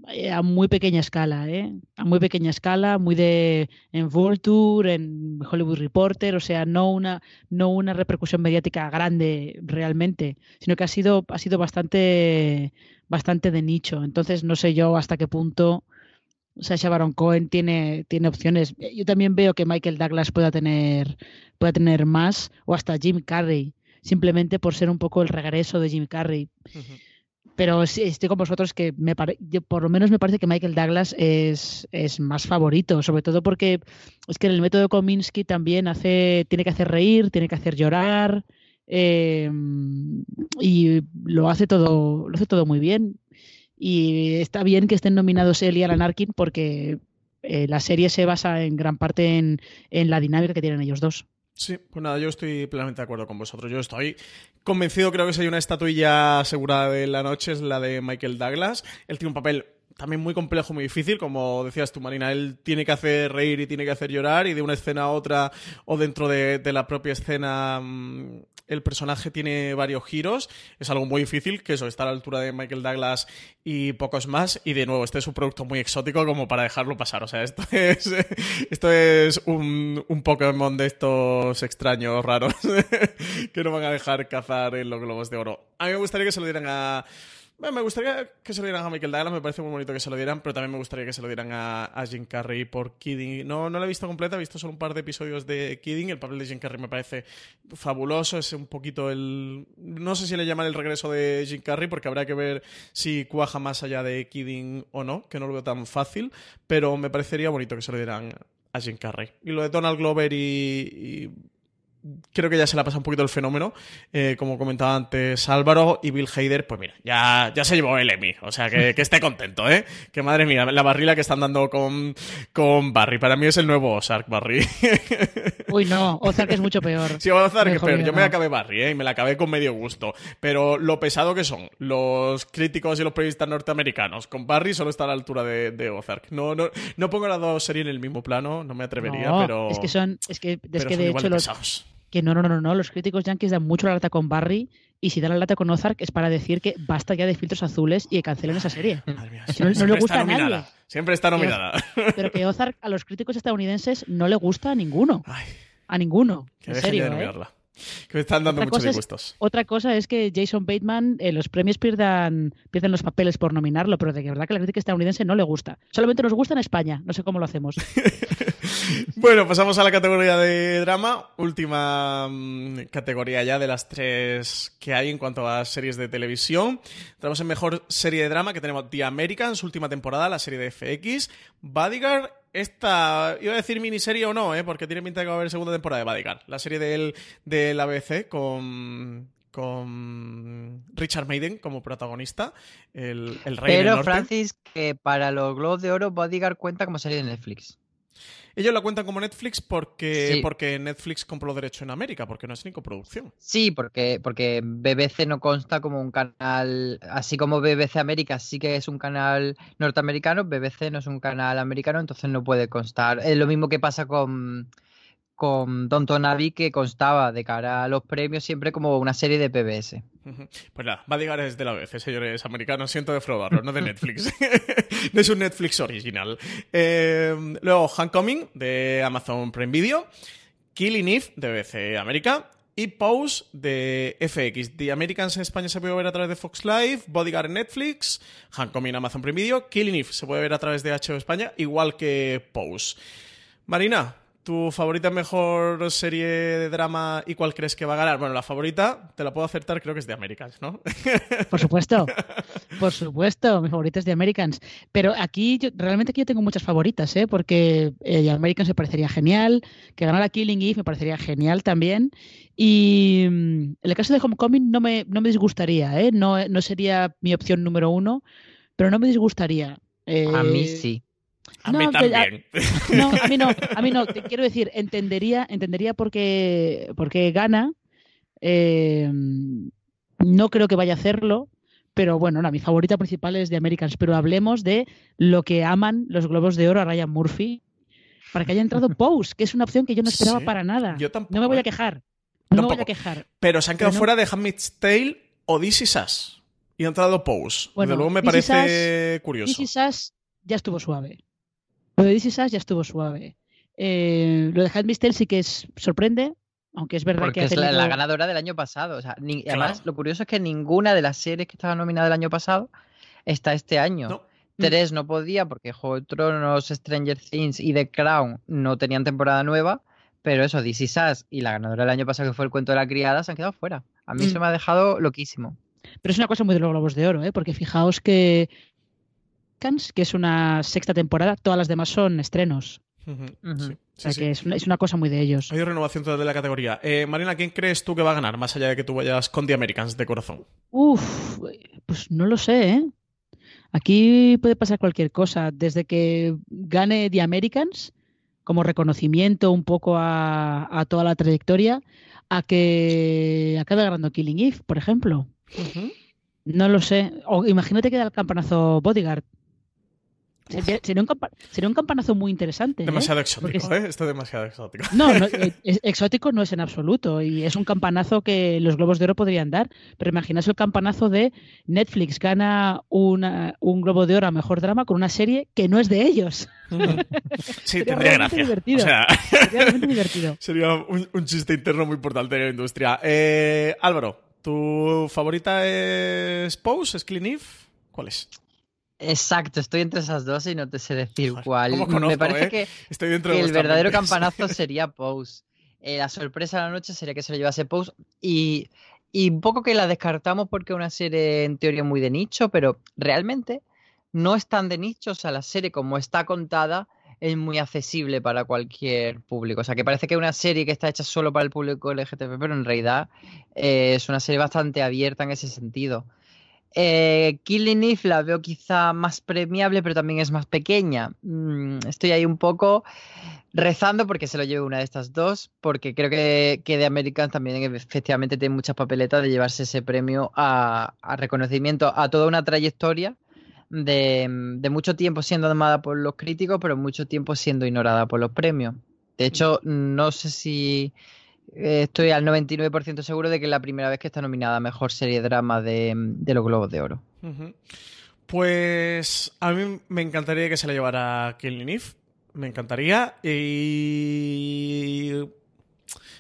eh, a muy pequeña escala, ¿eh? A muy pequeña escala, muy de en Vulture, en Hollywood Reporter, o sea, no una no una repercusión mediática grande realmente, sino que ha sido ha sido bastante bastante de nicho. Entonces, no sé yo hasta qué punto Sacha Baron Cohen tiene, tiene opciones. Yo también veo que Michael Douglas pueda tener, pueda tener más, o hasta Jim Carrey, simplemente por ser un poco el regreso de Jim Carrey. Pero sí, estoy con vosotros que me pare- yo por lo menos me parece que Michael Douglas es, es más favorito, sobre todo porque es que el método Kominsky también hace, tiene que hacer reír, tiene que hacer llorar, eh, y lo hace todo, lo hace todo muy bien. Y está bien que estén nominados él y Alan Arkin porque eh, la serie se basa en gran parte en, en la dinámica que tienen ellos dos. Sí, pues nada, yo estoy plenamente de acuerdo con vosotros. Yo estoy convencido, creo que si hay una estatuilla asegurada de la noche es la de Michael Douglas. Él tiene un papel también muy complejo, muy difícil, como decías tú, Marina. Él tiene que hacer reír y tiene que hacer llorar, y de una escena a otra, o dentro de, la propia escena, mm, el personaje tiene varios giros. Es algo muy difícil, que eso, está a la altura de Michael Douglas y pocos más. Y de nuevo, este es un producto muy exótico como para dejarlo pasar. O sea, esto es, esto es un, un Pokémon de estos extraños, raros, que no van a dejar cazar en los globos de oro. A mí me gustaría que se lo dieran a. Bueno, me gustaría que se lo dieran a Michael Douglas, me parece muy bonito que se lo dieran, pero también me gustaría que se lo dieran a, a Jim Carrey por Kidding. No, no la he visto completa, he visto solo un par de episodios de Kidding. El papel de Jim Carrey me parece fabuloso, es un poquito el... No sé si le llaman el regreso de Jim Carrey, porque habrá que ver si cuaja más allá de Kidding o no, que no lo veo tan fácil, pero me parecería bonito que se lo dieran a Jim Carrey. Y lo de Donald Glover y... y creo que ya se le ha pasado un poquito el fenómeno, eh, como comentaba antes Álvaro, y Bill Hader, pues mira, ya, ya se llevó el Emmy, o sea, que, que esté contento, ¿eh? Que madre mía, la barrila que están dando con, con Barry, para mí es el nuevo Ozark Barry. Uy, no, Ozark es mucho peor. Sí, Ozark es peor, yo me acabé Barry, ¿eh? Y me la acabé con medio gusto, pero lo pesado que son los críticos y los periodistas norteamericanos con Barry solo está a la altura de, de Ozark. No, no, no pongo las dos series en el mismo plano, no me atrevería, No, pero... es que son, es que, es que de hecho los, pesados. Que no, no, no, no, los críticos yankees dan mucho la lata con Barry y si dan la lata con Ozark es para decir que basta ya de filtros azules y que cancelen esa serie. Madre mía, no- no le gusta está a nadie. Siempre está nominada. Pero que Ozark a los críticos estadounidenses no le gusta a ninguno. Ay, A ninguno. que En serio, de ¿eh? Que me están dando Otra muchos es- disgustos. Otra cosa es que Jason Bateman, eh, los premios pierdan, pierden los papeles por nominarlo, pero de verdad que a la crítica estadounidense no le gusta. Solamente nos gusta en España, no sé cómo lo hacemos. Bueno, pasamos a la categoría de drama. Última mm, categoría ya de las tres que hay en cuanto a series de televisión. Tenemos en mejor serie de drama que tenemos The American, su última temporada, la serie de FX. Bodyguard, esta, iba a decir miniserie o no, ¿eh? porque tiene pinta de que va a haber segunda temporada de Bodyguard. La serie del, del ABC con, con Richard Maiden como protagonista, el, el rey del Pero norte. Francis, que para los Globos de Oro Bodyguard cuenta como serie de Netflix. Ellos la cuentan como Netflix porque, Sí. porque Netflix compró los derechos en América, porque no es ni coproducción. Sí, porque, porque BBC no consta como un canal, así como BBC América sí que es un canal norteamericano, BBC no es un canal americano, entonces no puede constar. Es lo mismo que pasa con, con Don Abbey, que constaba de cara a los premios siempre como una serie de PBS. Pues nada, Bodyguard es de la BBC, señores americanos. Siento defraudarlo, no de Netflix. no es un Netflix original. Eh, luego, Homecoming, de Amazon Prime Video. Killing Eve, de BBC América. y Pose de FX. The Americans en España se puede ver a través de Fox Live, Bodyguard en Netflix, Hancock en Amazon Prime Video, Killing Eve se puede ver a través de HBO España, igual que Pose. Marina, ¿Tu favorita mejor serie de drama y cuál crees que va a ganar? Bueno, la favorita, te la puedo acertar, creo que es de Americans, ¿no? Por supuesto, por supuesto, mi favorita es de Americans. Pero aquí, yo, realmente aquí yo tengo muchas favoritas, ¿eh? Porque eh, Americans me parecería genial, que ganara Killing Eve me parecería genial también. Y mm, en el caso de Homecoming no me, no me disgustaría, ¿eh? No, no sería mi opción número uno, pero no me disgustaría. a mí eh, sí. A mí también. no, a mí no, a mí no. Te quiero decir, entendería, entendería por qué, gana. Eh, no creo que vaya a hacerlo, pero bueno, mi favorita principal es de Americans. Pero hablemos de lo que aman los Globos de Oro a Ryan Murphy para que haya entrado Pose, que es una opción que yo no esperaba para nada. Yo tampoco, no me voy a ¿eh? quejar. No me voy a quejar. Pero se han quedado fuera de Handmaid's Tale o This Is Y ha entrado Pose. Bueno, luego me parece curioso. This Is ya estuvo suave. Lo de DC ya estuvo suave. Eh, lo de Handmaid's Tale sí que es, sorprende, aunque es verdad que ha es la, ganadora del año pasado. O sea, Además, lo curioso es que ninguna de las series que estaba nominada el año pasado está este año. Tres no podía porque Juego de Tronos, Stranger Things y The Crown no tenían temporada nueva, pero eso, DC Sass y la ganadora del año pasado que fue el cuento de la criada se han quedado fuera. A mí mm. se me ha dejado loquísimo. Pero es una cosa muy de los globos de oro, ¿eh? porque fijaos que que es una sexta temporada, todas las demás son estrenos. o sea que es una, cosa muy de ellos. Hay renovación total de la categoría. Eh, Marina, ¿quién crees tú que va a ganar, más allá de que tú vayas con The Americans de corazón? Uf, pues no lo sé, ¿eh? Aquí puede pasar cualquier cosa. Desde que gane The Americans, como reconocimiento un poco a, toda la trayectoria, a que acabe ganando Killing Eve, por ejemplo. No lo sé. O imagínate que da el campanazo Bodyguard. Sería, un, campanazo muy interesante. ¿eh? Demasiado exótico, ¿eh? Esto es demasiado exótico. No, eh, exótico no es en absoluto. Y es un campanazo que los Globos de Oro podrían dar. Pero imaginaos el campanazo de Netflix gana una, un Globo de Oro a Mejor Drama con una serie que no es de ellos. Sí, tendría gracia. Divertido. sería realmente divertido. Sería un, chiste interno muy importante de la industria. Álvaro, ¿tu favorita es Pose? ¿Es Clean ¿Cuál es? Exacto, estoy entre esas dos y no te sé decir cuál. Me parece eh? que, estoy dentro el verdadero campanazo sería Pose. Eh, la sorpresa de la noche sería que se lo llevase Pose y, y un poco que la descartamos porque es una serie en teoría muy de nicho, pero realmente no es tan de nicho, o sea, la serie como está contada es muy accesible para cualquier público. O sea, que parece que es una serie que está hecha solo para el público LGTB, pero en realidad eh, es una serie bastante abierta en ese sentido. Eh, Killing Eve la veo quizá más premiable, pero también es más pequeña. Mm, estoy ahí un poco rezando porque se lo lleve una de estas dos, porque creo que, que The Americans también efectivamente tiene muchas papeletas de llevarse ese premio a, reconocimiento a toda una trayectoria de, de, mucho tiempo siendo amada por los críticos, pero mucho tiempo siendo ignorada por los premios. De hecho, no sé si estoy al 99% seguro de que es la primera vez que está nominada a Mejor Serie Drama de, los Globos de Oro. Pues a mí me encantaría que se la llevara Killing Eve. Me encantaría. Y...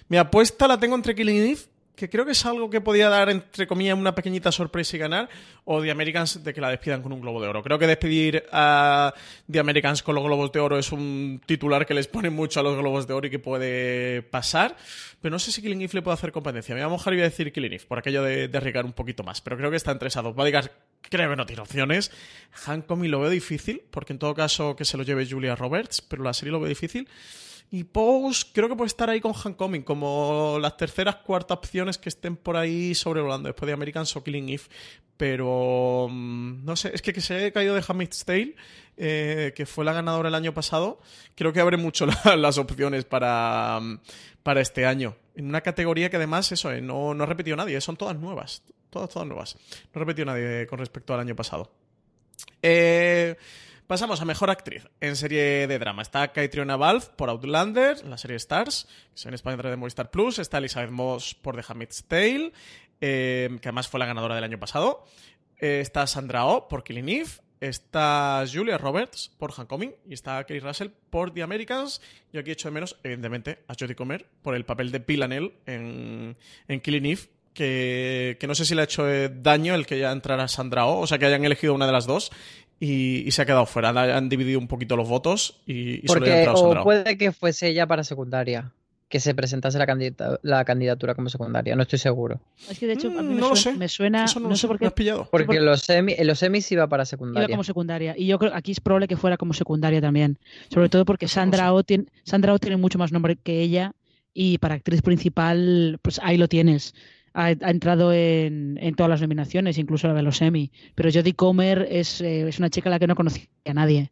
Mi apuesta la tengo entre Killing Eve que creo que es algo que podía dar, entre comillas, una pequeñita sorpresa y ganar, o The Americans de que la despidan con un Globo de Oro. Creo que despedir a The Americans con los Globos de Oro es un titular que les pone mucho a los Globos de Oro y que puede pasar, pero no sé si Killing Eve le puede hacer competencia. Me voy a mojar y voy a decir Killing Eve, por aquello de, arriesgar un poquito más, pero creo que está entre esas dos. Bodyguard creo que no tiene opciones. Hancomi lo veo difícil, porque en todo caso que se lo lleve Julia Roberts, pero la serie lo veo difícil. Y Pose creo que puede estar ahí con Hancoming, como las terceras, cuartas opciones que estén por ahí sobrevolando después de American So Killing If. Pero mm, no sé, es que que se haya caído de Hamid's Tale, eh, que fue la ganadora el año pasado, creo que abre mucho las opciones para, mm, para este año. En una categoría que además, eso, eh, no, no ha repetido nadie, son todas nuevas. Todas, todas nuevas. No ha repetido nadie con respecto al año pasado. Eh. Pasamos a Mejor Actriz en serie de drama. Está Caitriona Balfe por Outlander, la serie Stars, que en España de Movistar Plus. Está Elizabeth Moss por The Handmaid's Tale, eh, que además fue la ganadora del año pasado. Eh, está Sandra Oh por Killing Eve. está Julia Roberts por Homecoming y está Kerry Russell por The Americans. Yo aquí echo de menos, evidentemente, a Jodie Comer por el papel de Pilanel en, en Killing Eve. Que, que no sé si le ha hecho eh, daño el que ya entrara Sandra Oh, o sea que hayan elegido una de las dos y, y se ha quedado fuera. Han, han dividido un poquito los votos y, y solo Porque entrado o puede que fuese ella para secundaria, que se presentase la, candidata- la candidatura como secundaria, no estoy seguro. Es que de hecho a Mm, mí me, no lo suena, sé. me suena- Eso no, sé por me qué, has pillado. Porque por- los, semi, en los semis iba para iba secundaria. como secundaria. Y yo creo que aquí es probable que fuera como secundaria también. Sobre todo porque Sandra Oh tiene, Sandra Oh tiene mucho más nombre que ella y para actriz principal, pues ahí lo tienes. Ha, ha entrado en, en todas las nominaciones, incluso la de los Emmy. Pero Jodie Comer es, eh, es una chica a la que no conocía a nadie.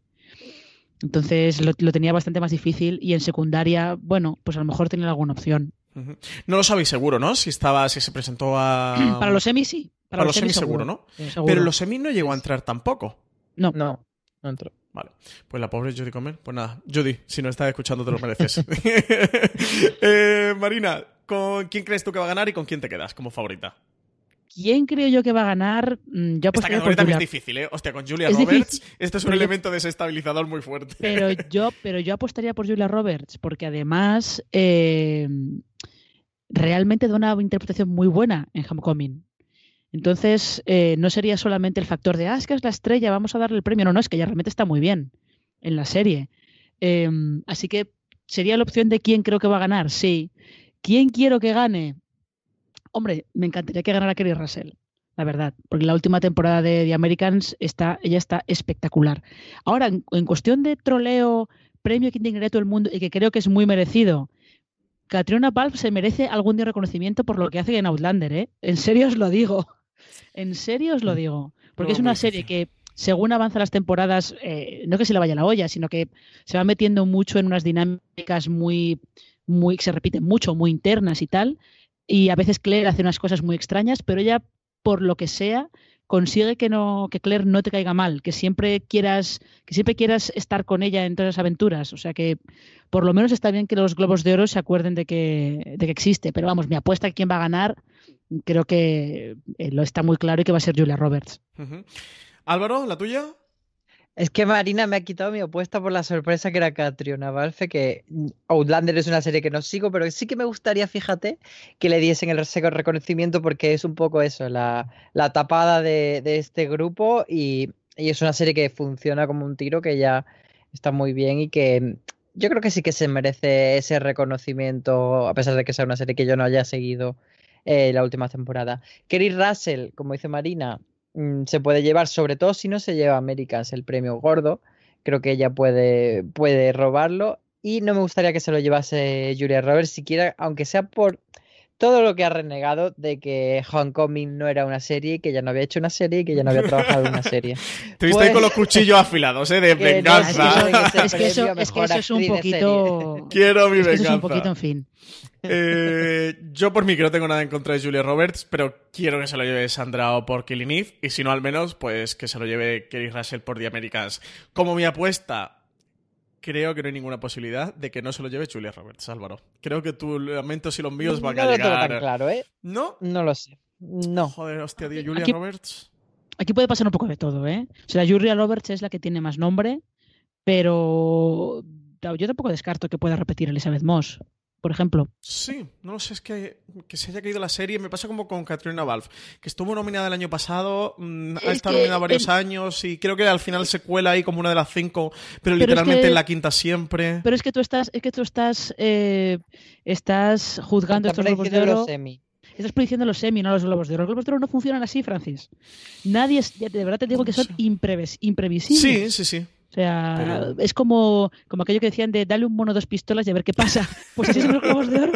Entonces lo, lo tenía bastante más difícil y en secundaria, bueno, pues a lo mejor tenía alguna opción. No lo sabéis seguro, ¿no? Si estaba, si se presentó a. Para los Emmy sí. Para los Emmy seguro, ¿no? Sí, seguro. Pero los Emmy no llegó a entrar tampoco. No, No, no entró. Vale. Pues la pobre Judy Comer. Pues nada, Judy, si no estás escuchando, te lo mereces. Eh, Marina, ¿con quién crees tú que va a ganar y con quién te quedas como favorita? ¿Quién creo yo que va a ganar? Mm, Yo Esta categoría también es difícil, ¿eh? Hostia, con Julia Es Roberts, difícil, este es un yo- elemento desestabilizador muy fuerte. Pero yo, pero yo apostaría por Julia Roberts, porque además eh, realmente da una interpretación muy buena en Homecoming. Entonces, eh, no sería solamente el factor de, ah, es que es la estrella, vamos a darle el premio. No, no, es que ella realmente está muy bien en la serie. Eh, así que sería la opción de quién creo que va a ganar, sí. ¿Quién quiero que gane? Hombre, me encantaría que ganara Kerry Russell, la verdad, porque la última temporada de The Americans está, ella está espectacular. Ahora, en, en cuestión de troleo, premio que integraría todo el mundo y que creo que es muy merecido, Catriona Balfe se merece algún día reconocimiento por lo que hace en Outlander, ¿eh? En serio os lo digo. En serio os lo digo. Porque No, es una serie que, según avanzan las temporadas, eh, no que se le vaya la olla, sino que se va metiendo mucho en unas dinámicas muy, muy, se repiten mucho, muy internas y tal. Y a veces Claire hace unas cosas muy extrañas, pero ella, por lo que sea, consigue que no, que Claire no te caiga mal, que siempre quieras, que siempre quieras estar con ella en todas las aventuras. O sea que por lo menos está bien que los globos de oro se acuerden de que, de que existe. Pero vamos, mi apuesta a quién va a ganar, creo que eh, lo está muy claro y que va a ser Julia Roberts. Ujú. Álvaro, ¿la tuya? Es que Marina me ha quitado mi apuesta por la sorpresa que era Catriona Balfe, que mm, Outlander es una serie que no sigo, pero sí que me gustaría, fíjate, que le diesen el reconocimiento porque es un poco eso, la, la tapada de, de este grupo y, y es una serie que funciona como un tiro, que ya está muy bien y que mm, yo creo que sí que se merece ese reconocimiento, a pesar de que sea una serie que yo no haya seguido eh, la última temporada. Kerry Russell, como dice Marina, mm, se puede llevar, sobre todo si no se lleva Americans el premio gordo. Creo que ella puede, puede robarlo. Y no me gustaría que se lo llevase Julia Roberts, siquiera, aunque sea por todo lo que ha renegado de que Homecoming no era una serie, que ya no había hecho una serie y que ya no había trabajado en una serie. Te viste ahí Pues- con los cuchillos afilados, ¿eh? De Que no, es que venganza. Es que eso, es, que mejor eso es un poquito. Quiero mi es que eso es venganza. un poquito, en fin. Eh, yo por mí que no tengo nada en contra de Julia Roberts, pero quiero que se lo lleve Sandra O por Killing Eve, y si no al menos, pues que se lo lleve Kerry Russell por The Americans. Como mi apuesta, creo que no hay ninguna posibilidad de que no se lo lleve Julia Roberts, Álvaro. Creo que tus lamentos y los míos van no a lo tengo llegar. tan claro, ¿eh? ¿No? No lo sé. No. Joder, hostia, tío, Julia Aquí- Roberts. Aquí puede pasar un poco de todo, ¿eh? O sea, Julia Roberts es la que tiene más nombre, pero yo tampoco descarto que pueda repetir Elizabeth Moss, por ejemplo. Sí, no lo sé, es que, que se haya caído la serie. Me pasa como con Katrina Balfe, que estuvo nominada el año pasado, mm, ha Es estado que nominada varios años y creo que al final se cuela ahí como una de las cinco, pero, Pero es literalmente que- en la quinta siempre. Pero es que tú estás, es que tú estás, eh, estás juzgando Está estos globos de oro. los semi. Estás prediciendo los semi, no los globos de oro. Los globos de oro no funcionan así, Francis. Nadie, es- de verdad te digo que son Sí. impreves- imprevisibles. Sí, sí, sí. O sea, Pero- es como, como aquello que decían de dale un mono dos pistolas y a ver qué pasa. Pues así son los globos de oro.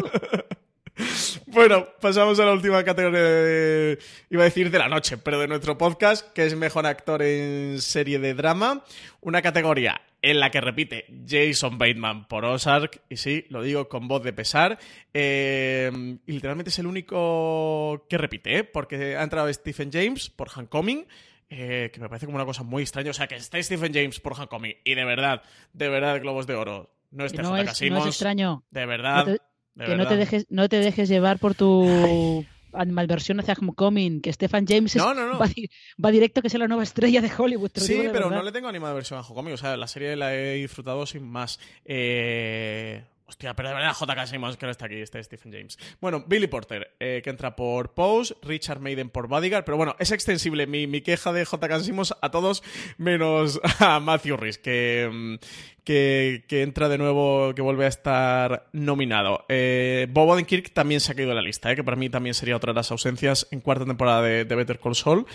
Bueno, pasamos a la última categoría de, iba a decir de la noche, pero de nuestro podcast, que es mejor actor en serie de drama. Una categoría en la que repite Jason Bateman por Ozark, y sí, lo digo con voz de pesar. eh, y literalmente es el único que repite, ¿eh? porque ha entrado Stephen James por Homecoming. Eh, que me parece como una cosa muy extraña. O sea, que esté Stephen James por Homecoming y de verdad, de verdad, Globos de Oro. No esté no, J.K. es, no es extraño. De No verdad. te- de que no te, dejes, no te dejes llevar por tu animalversión hacia Homecoming, que Stephen James es- No, no, no. Va, di- va directo que sea la nueva estrella de Hollywood. Sí, pero verdad. no le tengo animadversión a Homecoming. O sea, la serie la he disfrutado sin más. Eh... Hostia, pero de verdad, J.K. Simmons, que no está aquí, este es Stephen James. Bueno, Billy Porter, eh, que entra por Pose, Richard Maiden por Bodyguard, pero bueno, es extensible mi, mi queja de J.K. Simmons a todos, menos a Matthew Rhys, que, mm, que, que entra de nuevo, que vuelve a estar nominado. Eh, Bob Odenkirk también se ha caído de la lista, eh, que para mí también sería otra de las ausencias en cuarta temporada de, Better Call Saul,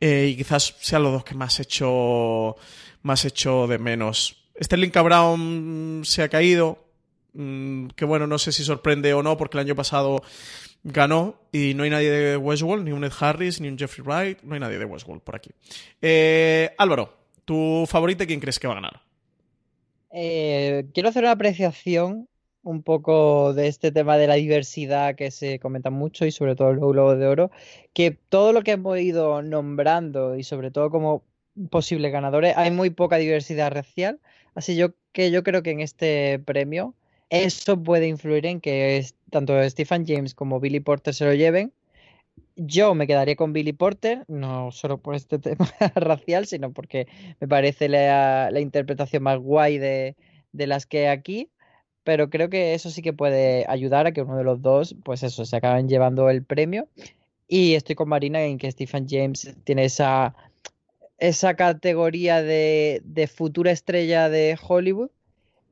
eh, y quizás sean los dos que más he hecho, más he hecho de menos. Sterling. Brown se ha caído, Mm, que bueno, no sé si sorprende o no, porque el año pasado ganó y no hay nadie de Westworld, ni un Ed Harris, ni un Jeffrey Wright, no hay nadie de Westworld por aquí. Eh, Álvaro, ¿tu favorito quién crees que va a ganar? Eh, quiero hacer una apreciación un poco de este tema de la diversidad que se comenta mucho y sobre todo los globos de oro, que todo lo que hemos ido nombrando y sobre todo como posibles ganadores, hay muy poca diversidad racial, así que yo creo que en este premio eso puede influir en que tanto Stephen James como Billy Porter se lo lleven. Yo me quedaría con Billy Porter, no solo por este tema racial, sino porque me parece la, la interpretación más guay de, de las que hay aquí. Pero creo que eso sí que puede ayudar a que uno de los dos, pues eso, se acaben llevando el premio. Y estoy con Marina en que Stephen James tiene esa, esa categoría de, de futura estrella de Hollywood,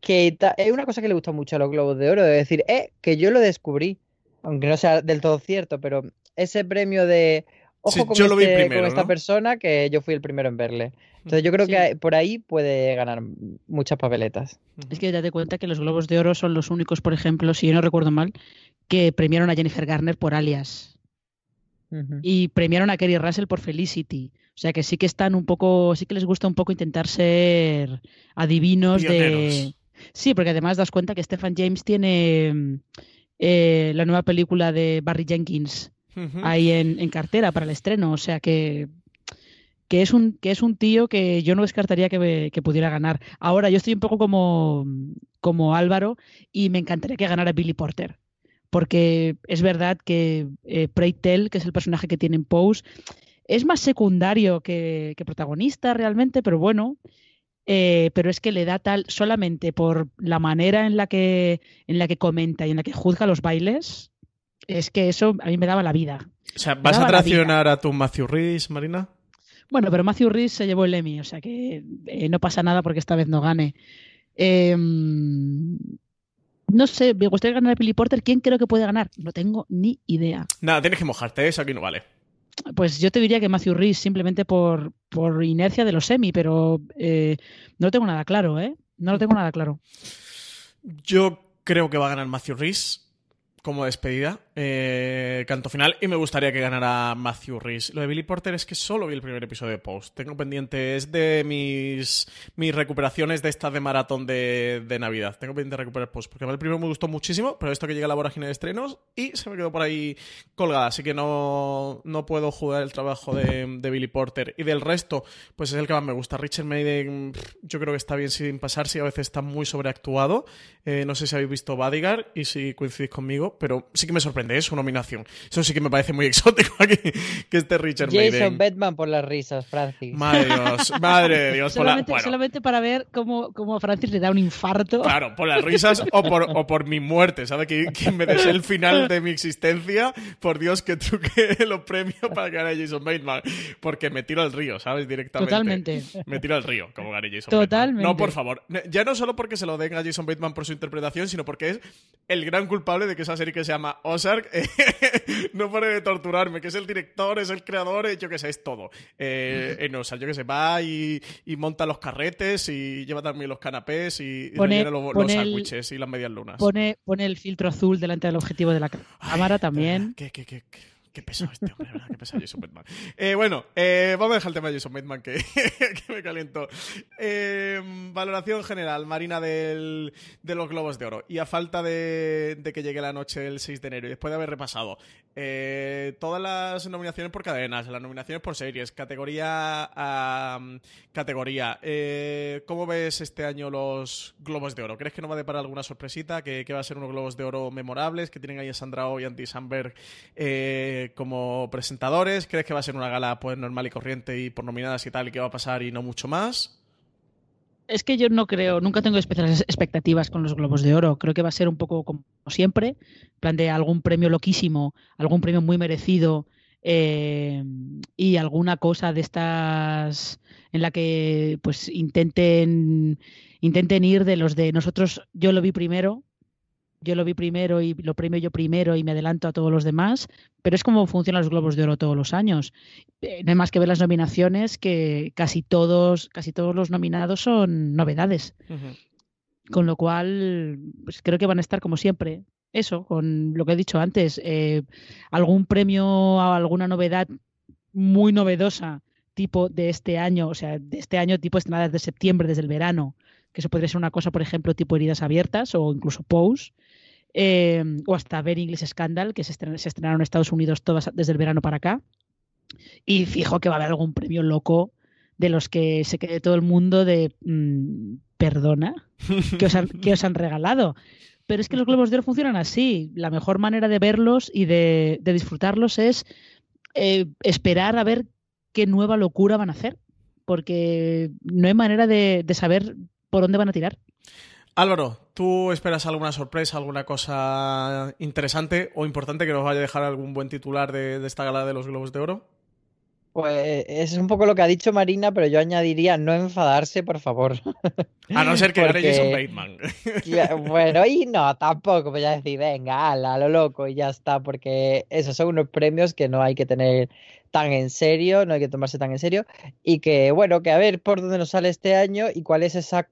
que es una cosa que le gusta mucho a los Globos de Oro, de decir, eh, que yo lo descubrí, aunque no sea del todo cierto, pero ese premio de, ojo Sí, con, yo lo vi este- con primero, esta ¿no? persona, que yo fui el primero en verle. Entonces yo creo Sí. que por ahí puede ganar muchas papeletas. Es que date cuenta que los Globos de Oro son los únicos, por ejemplo, si yo no recuerdo mal, que premiaron a Jennifer Garner por Alias y premiaron a Kerry Russell por Felicity. O sea que sí que están un poco, sí que les gusta un poco intentar ser adivinos de. Sí, porque además das cuenta que Stephen James tiene eh, la nueva película de Barry Jenkins ahí en, en cartera para el estreno. O sea que, que, es un, que es un tío que yo no descartaría que, me- que pudiera ganar. Ahora, yo estoy un poco como, como Álvaro y me encantaría que ganara Billy Porter. Porque es verdad que eh, Tell, que es el personaje que tiene en Pose, es más secundario que, que protagonista realmente, pero bueno. Eh, pero es que le da tal solamente por la manera en la que en la que comenta y en la que juzga los bailes es que eso a mí me daba la vida O sea, ¿vas a traicionar a tu Matthew Rhys, Marina? Bueno, pero Matthew Rhys se llevó el Emmy, o sea que eh, no pasa nada porque esta vez no gane. Eh, no sé, me gustaría ganar a Billy Porter. ¿Quién creo que puede ganar? No tengo ni idea. Nada, tienes que mojarte, eso aquí no vale. Pues yo te diría que Matthew Rhys simplemente por, por inercia de los Emmy, pero eh, no tengo nada claro, ¿eh? No lo tengo nada claro. Yo creo que va a ganar Matthew Rhys como despedida, eh, canto final, y me gustaría que ganara Matthew Rhys. Lo de Billy Porter es que solo vi el primer episodio de Post. Tengo pendiente, es de mis, mis recuperaciones de estas de maratón de, de Navidad. Tengo pendiente de recuperar Post, porque el primero me gustó muchísimo, pero esto que llega a la vorágine de estrenos y se me quedó por ahí colgada, así que no, no puedo jugar el trabajo de, de Billy Porter. Y del resto, pues es el que más me gusta. Richard Maiden, yo creo que está bien sin pasarse y a veces está muy sobreactuado. Eh, no sé si habéis visto Bodyguard y si coincidís conmigo, pero sí que me sorprende, es su nominación. Eso sí que me parece muy exótico aquí, que este Richard Jason Maiden. Bateman por las risas, Francis. Madre de Dios, madre de Dios. por la- Solamente, bueno, solamente para ver cómo, cómo a Francis le da un infarto. Claro, por las risas o por, o por mi muerte, ¿sabes? Que, que me desee el final de mi existencia. Por Dios, que truque los premios para que gane Jason Bateman. Porque me tiro al río, ¿sabes? Directamente. Totalmente. Me tiro al río, como gane Jason Totalmente. Bateman. No, por favor. Ya no solo porque se lo den a Jason Bateman por su interpretación, sino porque es el gran culpable de que esa serie que se llama Ozark eh, no pare de torturarme, que es el director, es el creador, eh, yo qué sé, es todo. Eh, en Ozark, yo qué sé, va y, y monta los carretes y lleva también los canapés y, Pone- los, sándwiches y las medias lunas. Pone, pone el filtro azul delante del objetivo de la cámara también. Qué, qué, qué, qué, qué pesado este hombre, ¿verdad? Qué pesado Jason Bateman. Eh, bueno, eh, vamos a dejar el tema de Jason Bateman, que, me caliento. Eh, valoración general, Marina, del, de los Globos de Oro. Y a falta de, que llegue la noche del 6 de enero, y después de haber repasado eh, todas las nominaciones por cadenas, las nominaciones por series, categoría a categoría, eh, ¿cómo ves este año los Globos de Oro? ¿Crees que no va a deparar alguna sorpresita? ¿Que, que va a ser unos Globos de Oro memorables? ¿Que tienen ahí a Sandra Oh y Andy Samberg eh, como presentadores? ¿Crees que va a ser una gala pues normal y corriente y por nominadas y tal y que va a pasar y no mucho más? Es que yo no creo, nunca tengo especiales expectativas con los Globos de Oro. Creo que va a ser un poco como siempre, plan de algún premio loquísimo, algún premio muy merecido eh, y alguna cosa de estas en la que pues intenten intenten ir de los de nosotros. Yo lo vi primero, yo lo vi primero y lo premio yo primero y me adelanto a todos los demás, pero es como funcionan los Globos de Oro todos los años. Eh, no hay más que ver las nominaciones que casi todos, casi todos los nominados son novedades. Con lo cual, pues creo que van a estar como siempre. Eso, con lo que he dicho antes, eh, algún premio a alguna novedad muy novedosa, tipo de este año, o sea, de este año, tipo estrenadas de septiembre, desde el verano, que eso podría ser una cosa, por ejemplo, tipo heridas abiertas o incluso Pose, eh, o hasta Ver English Scandal, que se, estrenaron en Estados Unidos todas desde el verano para acá. Y fijo que va a haber algún premio loco de los que se quede todo el mundo de mm, perdona, que os, han, que os han regalado. Pero es que los globos de oro funcionan así. La mejor manera de verlos y de, disfrutarlos es eh, esperar a ver qué nueva locura van a hacer. Porque no hay manera de saber por dónde van a tirar. Álvaro, ¿tú esperas alguna sorpresa, alguna cosa interesante o importante que nos vaya a dejar algún buen titular de, esta gala de los Globos de Oro? Pues es un poco lo que ha dicho Marina, pero yo añadiría no enfadarse, por favor. A no ser que Porque... Jason Bateman. bueno, y no, tampoco, pues ya decir, venga, ala, lo loco, y ya está, porque esos son unos premios que no hay que tener tan en serio, no hay que tomarse tan en serio, y que, bueno, que a ver por dónde nos sale este año y cuál es esa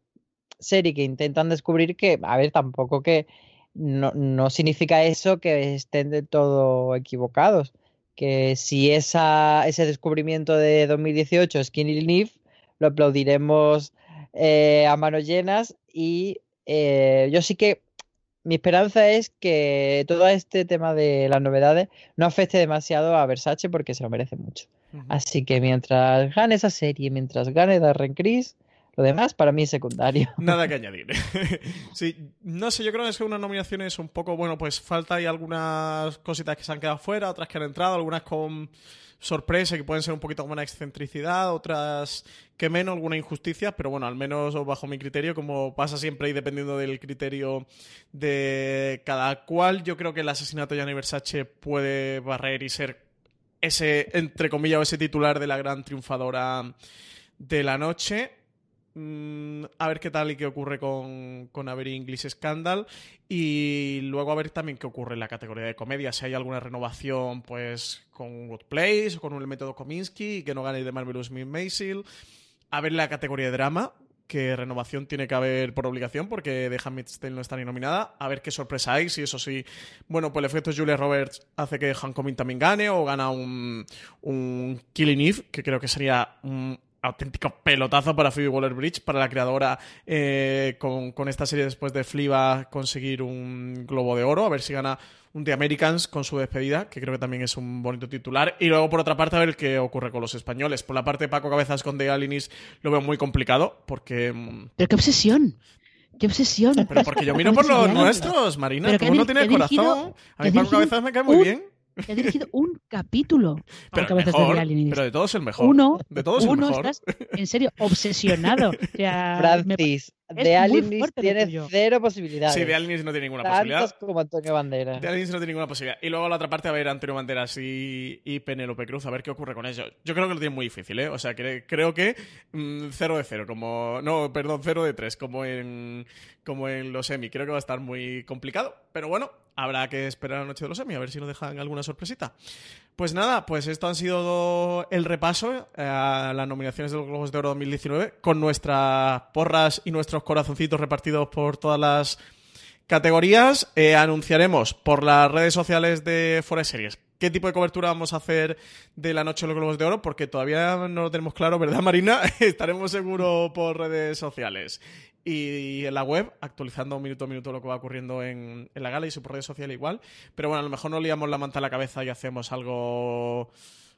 serie que intentan descubrir que, a ver, tampoco que no, no significa eso que estén de todo equivocados. Que si esa, ese descubrimiento de 2018 es Skinny Leaf, lo aplaudiremos eh, a manos llenas y eh, yo sí que mi esperanza es que todo este tema de las novedades no afecte demasiado a Versace porque se lo merece mucho. Así que mientras gane esa serie, mientras gane Darren Criss, lo demás para mí es secundario. Nada que añadir. sí, no sé, yo creo que es que unas nominaciones un poco, bueno, pues falta hay algunas cositas que se han quedado fuera, otras que han entrado, algunas con sorpresa que pueden ser un poquito como una excentricidad, otras que menos, alguna injusticia, pero bueno, al menos bajo mi criterio, como pasa siempre y dependiendo del criterio de cada cual, yo creo que el asesinato de Gianni Versace puede barrer y ser ese, entre comillas, ese titular de la gran triunfadora de la noche. Mm, a ver qué tal y qué ocurre con, con Avery English Scandal. Y luego a ver también qué ocurre en la categoría de comedia. Si hay alguna renovación, pues con Good Place o con el método Kominsky y que no gane de Marvelous Miss Maisel. A ver la categoría de drama, que renovación tiene que haber por obligación porque The Handmaid's no está ni nominada. A ver qué sorpresa hay, si eso sí, bueno, pues el efecto Julia Roberts hace que Hancomin también gane o gana un, un Killing Eve, que creo que sería un auténtico pelotazo para Phoebe Waller-Bridge, para la creadora eh, con, esta serie después de Fliba conseguir un Globo de Oro, a ver si gana un The Americans con su despedida, que creo que también es un bonito titular. Y luego, por otra parte, a ver qué ocurre con los españoles. Por la parte de Paco Cabezas con The Alinis lo veo muy complicado, porque... Mm, Pero qué obsesión. ¡Qué obsesión! Pero porque yo miro por los nuestros, Marina. Tú no tienes corazón. A mí Paco Cabezas me cae muy bien que ha dirigido un capítulo. Pero, mejor, de pero de todos el mejor. Uno, de todos uno el mejor. estás en serio obsesionado. O sea, Francis, de Alinis tiene cero posibilidades. Sí, de Alinis no tiene ninguna Tantos posibilidad. como Antonio Banderas. De Alinis no tiene ninguna posibilidad. Y luego la otra parte, a ver, Antonio Banderas y, y Penélope Cruz, a ver qué ocurre con ellos. Yo creo que lo tienen muy difícil, ¿eh? O sea, creo que 0 mm, de 0, como. No, perdón, 0 de 3, como en, como en los semi. Creo que va a estar muy complicado. Pero bueno, habrá que esperar la noche de los semi, a ver si nos dejan alguna sorpresita. Pues nada, pues esto ha sido el repaso eh, a las nominaciones de los Globos de Oro 2019 con nuestras porras y nuestros corazoncitos repartidos por todas las categorías. Eh, anunciaremos por las redes sociales de Forest Series qué tipo de cobertura vamos a hacer de la noche de los Globos de Oro, porque todavía no lo tenemos claro, ¿verdad, Marina? Estaremos seguros por redes sociales y en la web, actualizando minuto a minuto lo que va ocurriendo en, la gala y su redes sociales igual. Pero bueno, a lo mejor no liamos la manta a la cabeza y hacemos algo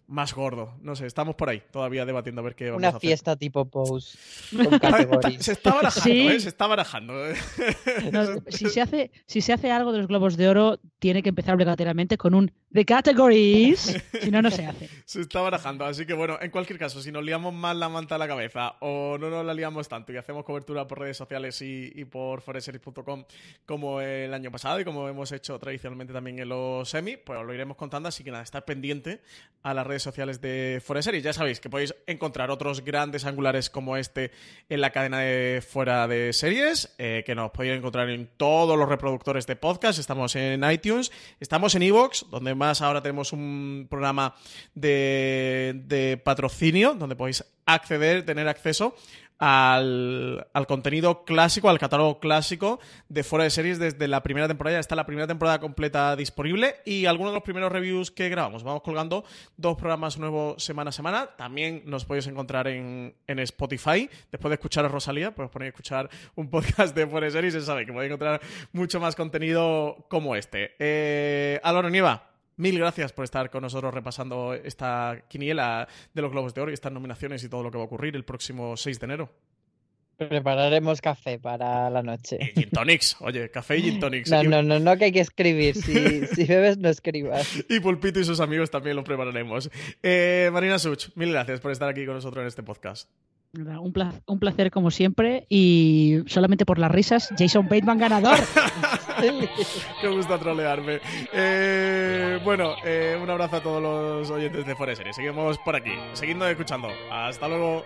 más gordo. No sé, estamos por ahí todavía debatiendo a ver qué vamos a Una hacer. fiesta tipo pose con categorías. Se está barajando, Sí. ¿eh? Se está barajando. No, si, se hace, si se hace algo de los globos de oro, tiene que empezar obligatoriamente con un The Categories. Si no, no se hace. Se está barajando, así que bueno, en cualquier caso, si nos liamos más la manta a la cabeza o no nos la liamos tanto y hacemos cobertura por redes sociales y, y por foreseries.com como el año pasado y como hemos hecho tradicionalmente también en los semi, pues os lo iremos contando, así que nada, estar pendiente a las redes sociales de Foreseries. Ya sabéis que podéis encontrar otros grandes angulares como este en la cadena de Fuera de Series, eh, que nos podéis encontrar en todos los reproductores de podcast, estamos en iTunes, estamos en Evox, donde más ahora tenemos un programa de, de patrocinio, donde podéis acceder, tener acceso al, al contenido clásico, al catálogo clásico de Fuera de Series desde la primera temporada. Ya está la primera temporada completa disponible y algunos de los primeros reviews que grabamos. Vamos colgando dos programas nuevos semana a semana. También nos podéis encontrar en, en Spotify. Después de escuchar a Rosalía, pues ponéis a escuchar un podcast de Fuera de Series se sabe que podéis encontrar mucho más contenido como este. Eh, Álvaro Nieva. Mil gracias por estar con nosotros repasando esta quiniela de los Globos de Oro y estas nominaciones y todo lo que va a ocurrir el próximo 6 de enero. Prepararemos café para la noche. Y gin tonics, oye, café y gin tonics. No, no, no, no que hay que escribir. Si, si bebes, no escribas. Y Pulpito y sus amigos también lo prepararemos. Eh, Marina Such, mil gracias por estar aquí con nosotros en este podcast. Un placer, un placer como siempre y solamente por las risas, Jason Bateman ganador. Qué gusto trolearme. Eh, bueno, eh, un abrazo a todos los oyentes de Forest. Seguimos por aquí, seguimos escuchando. Hasta luego.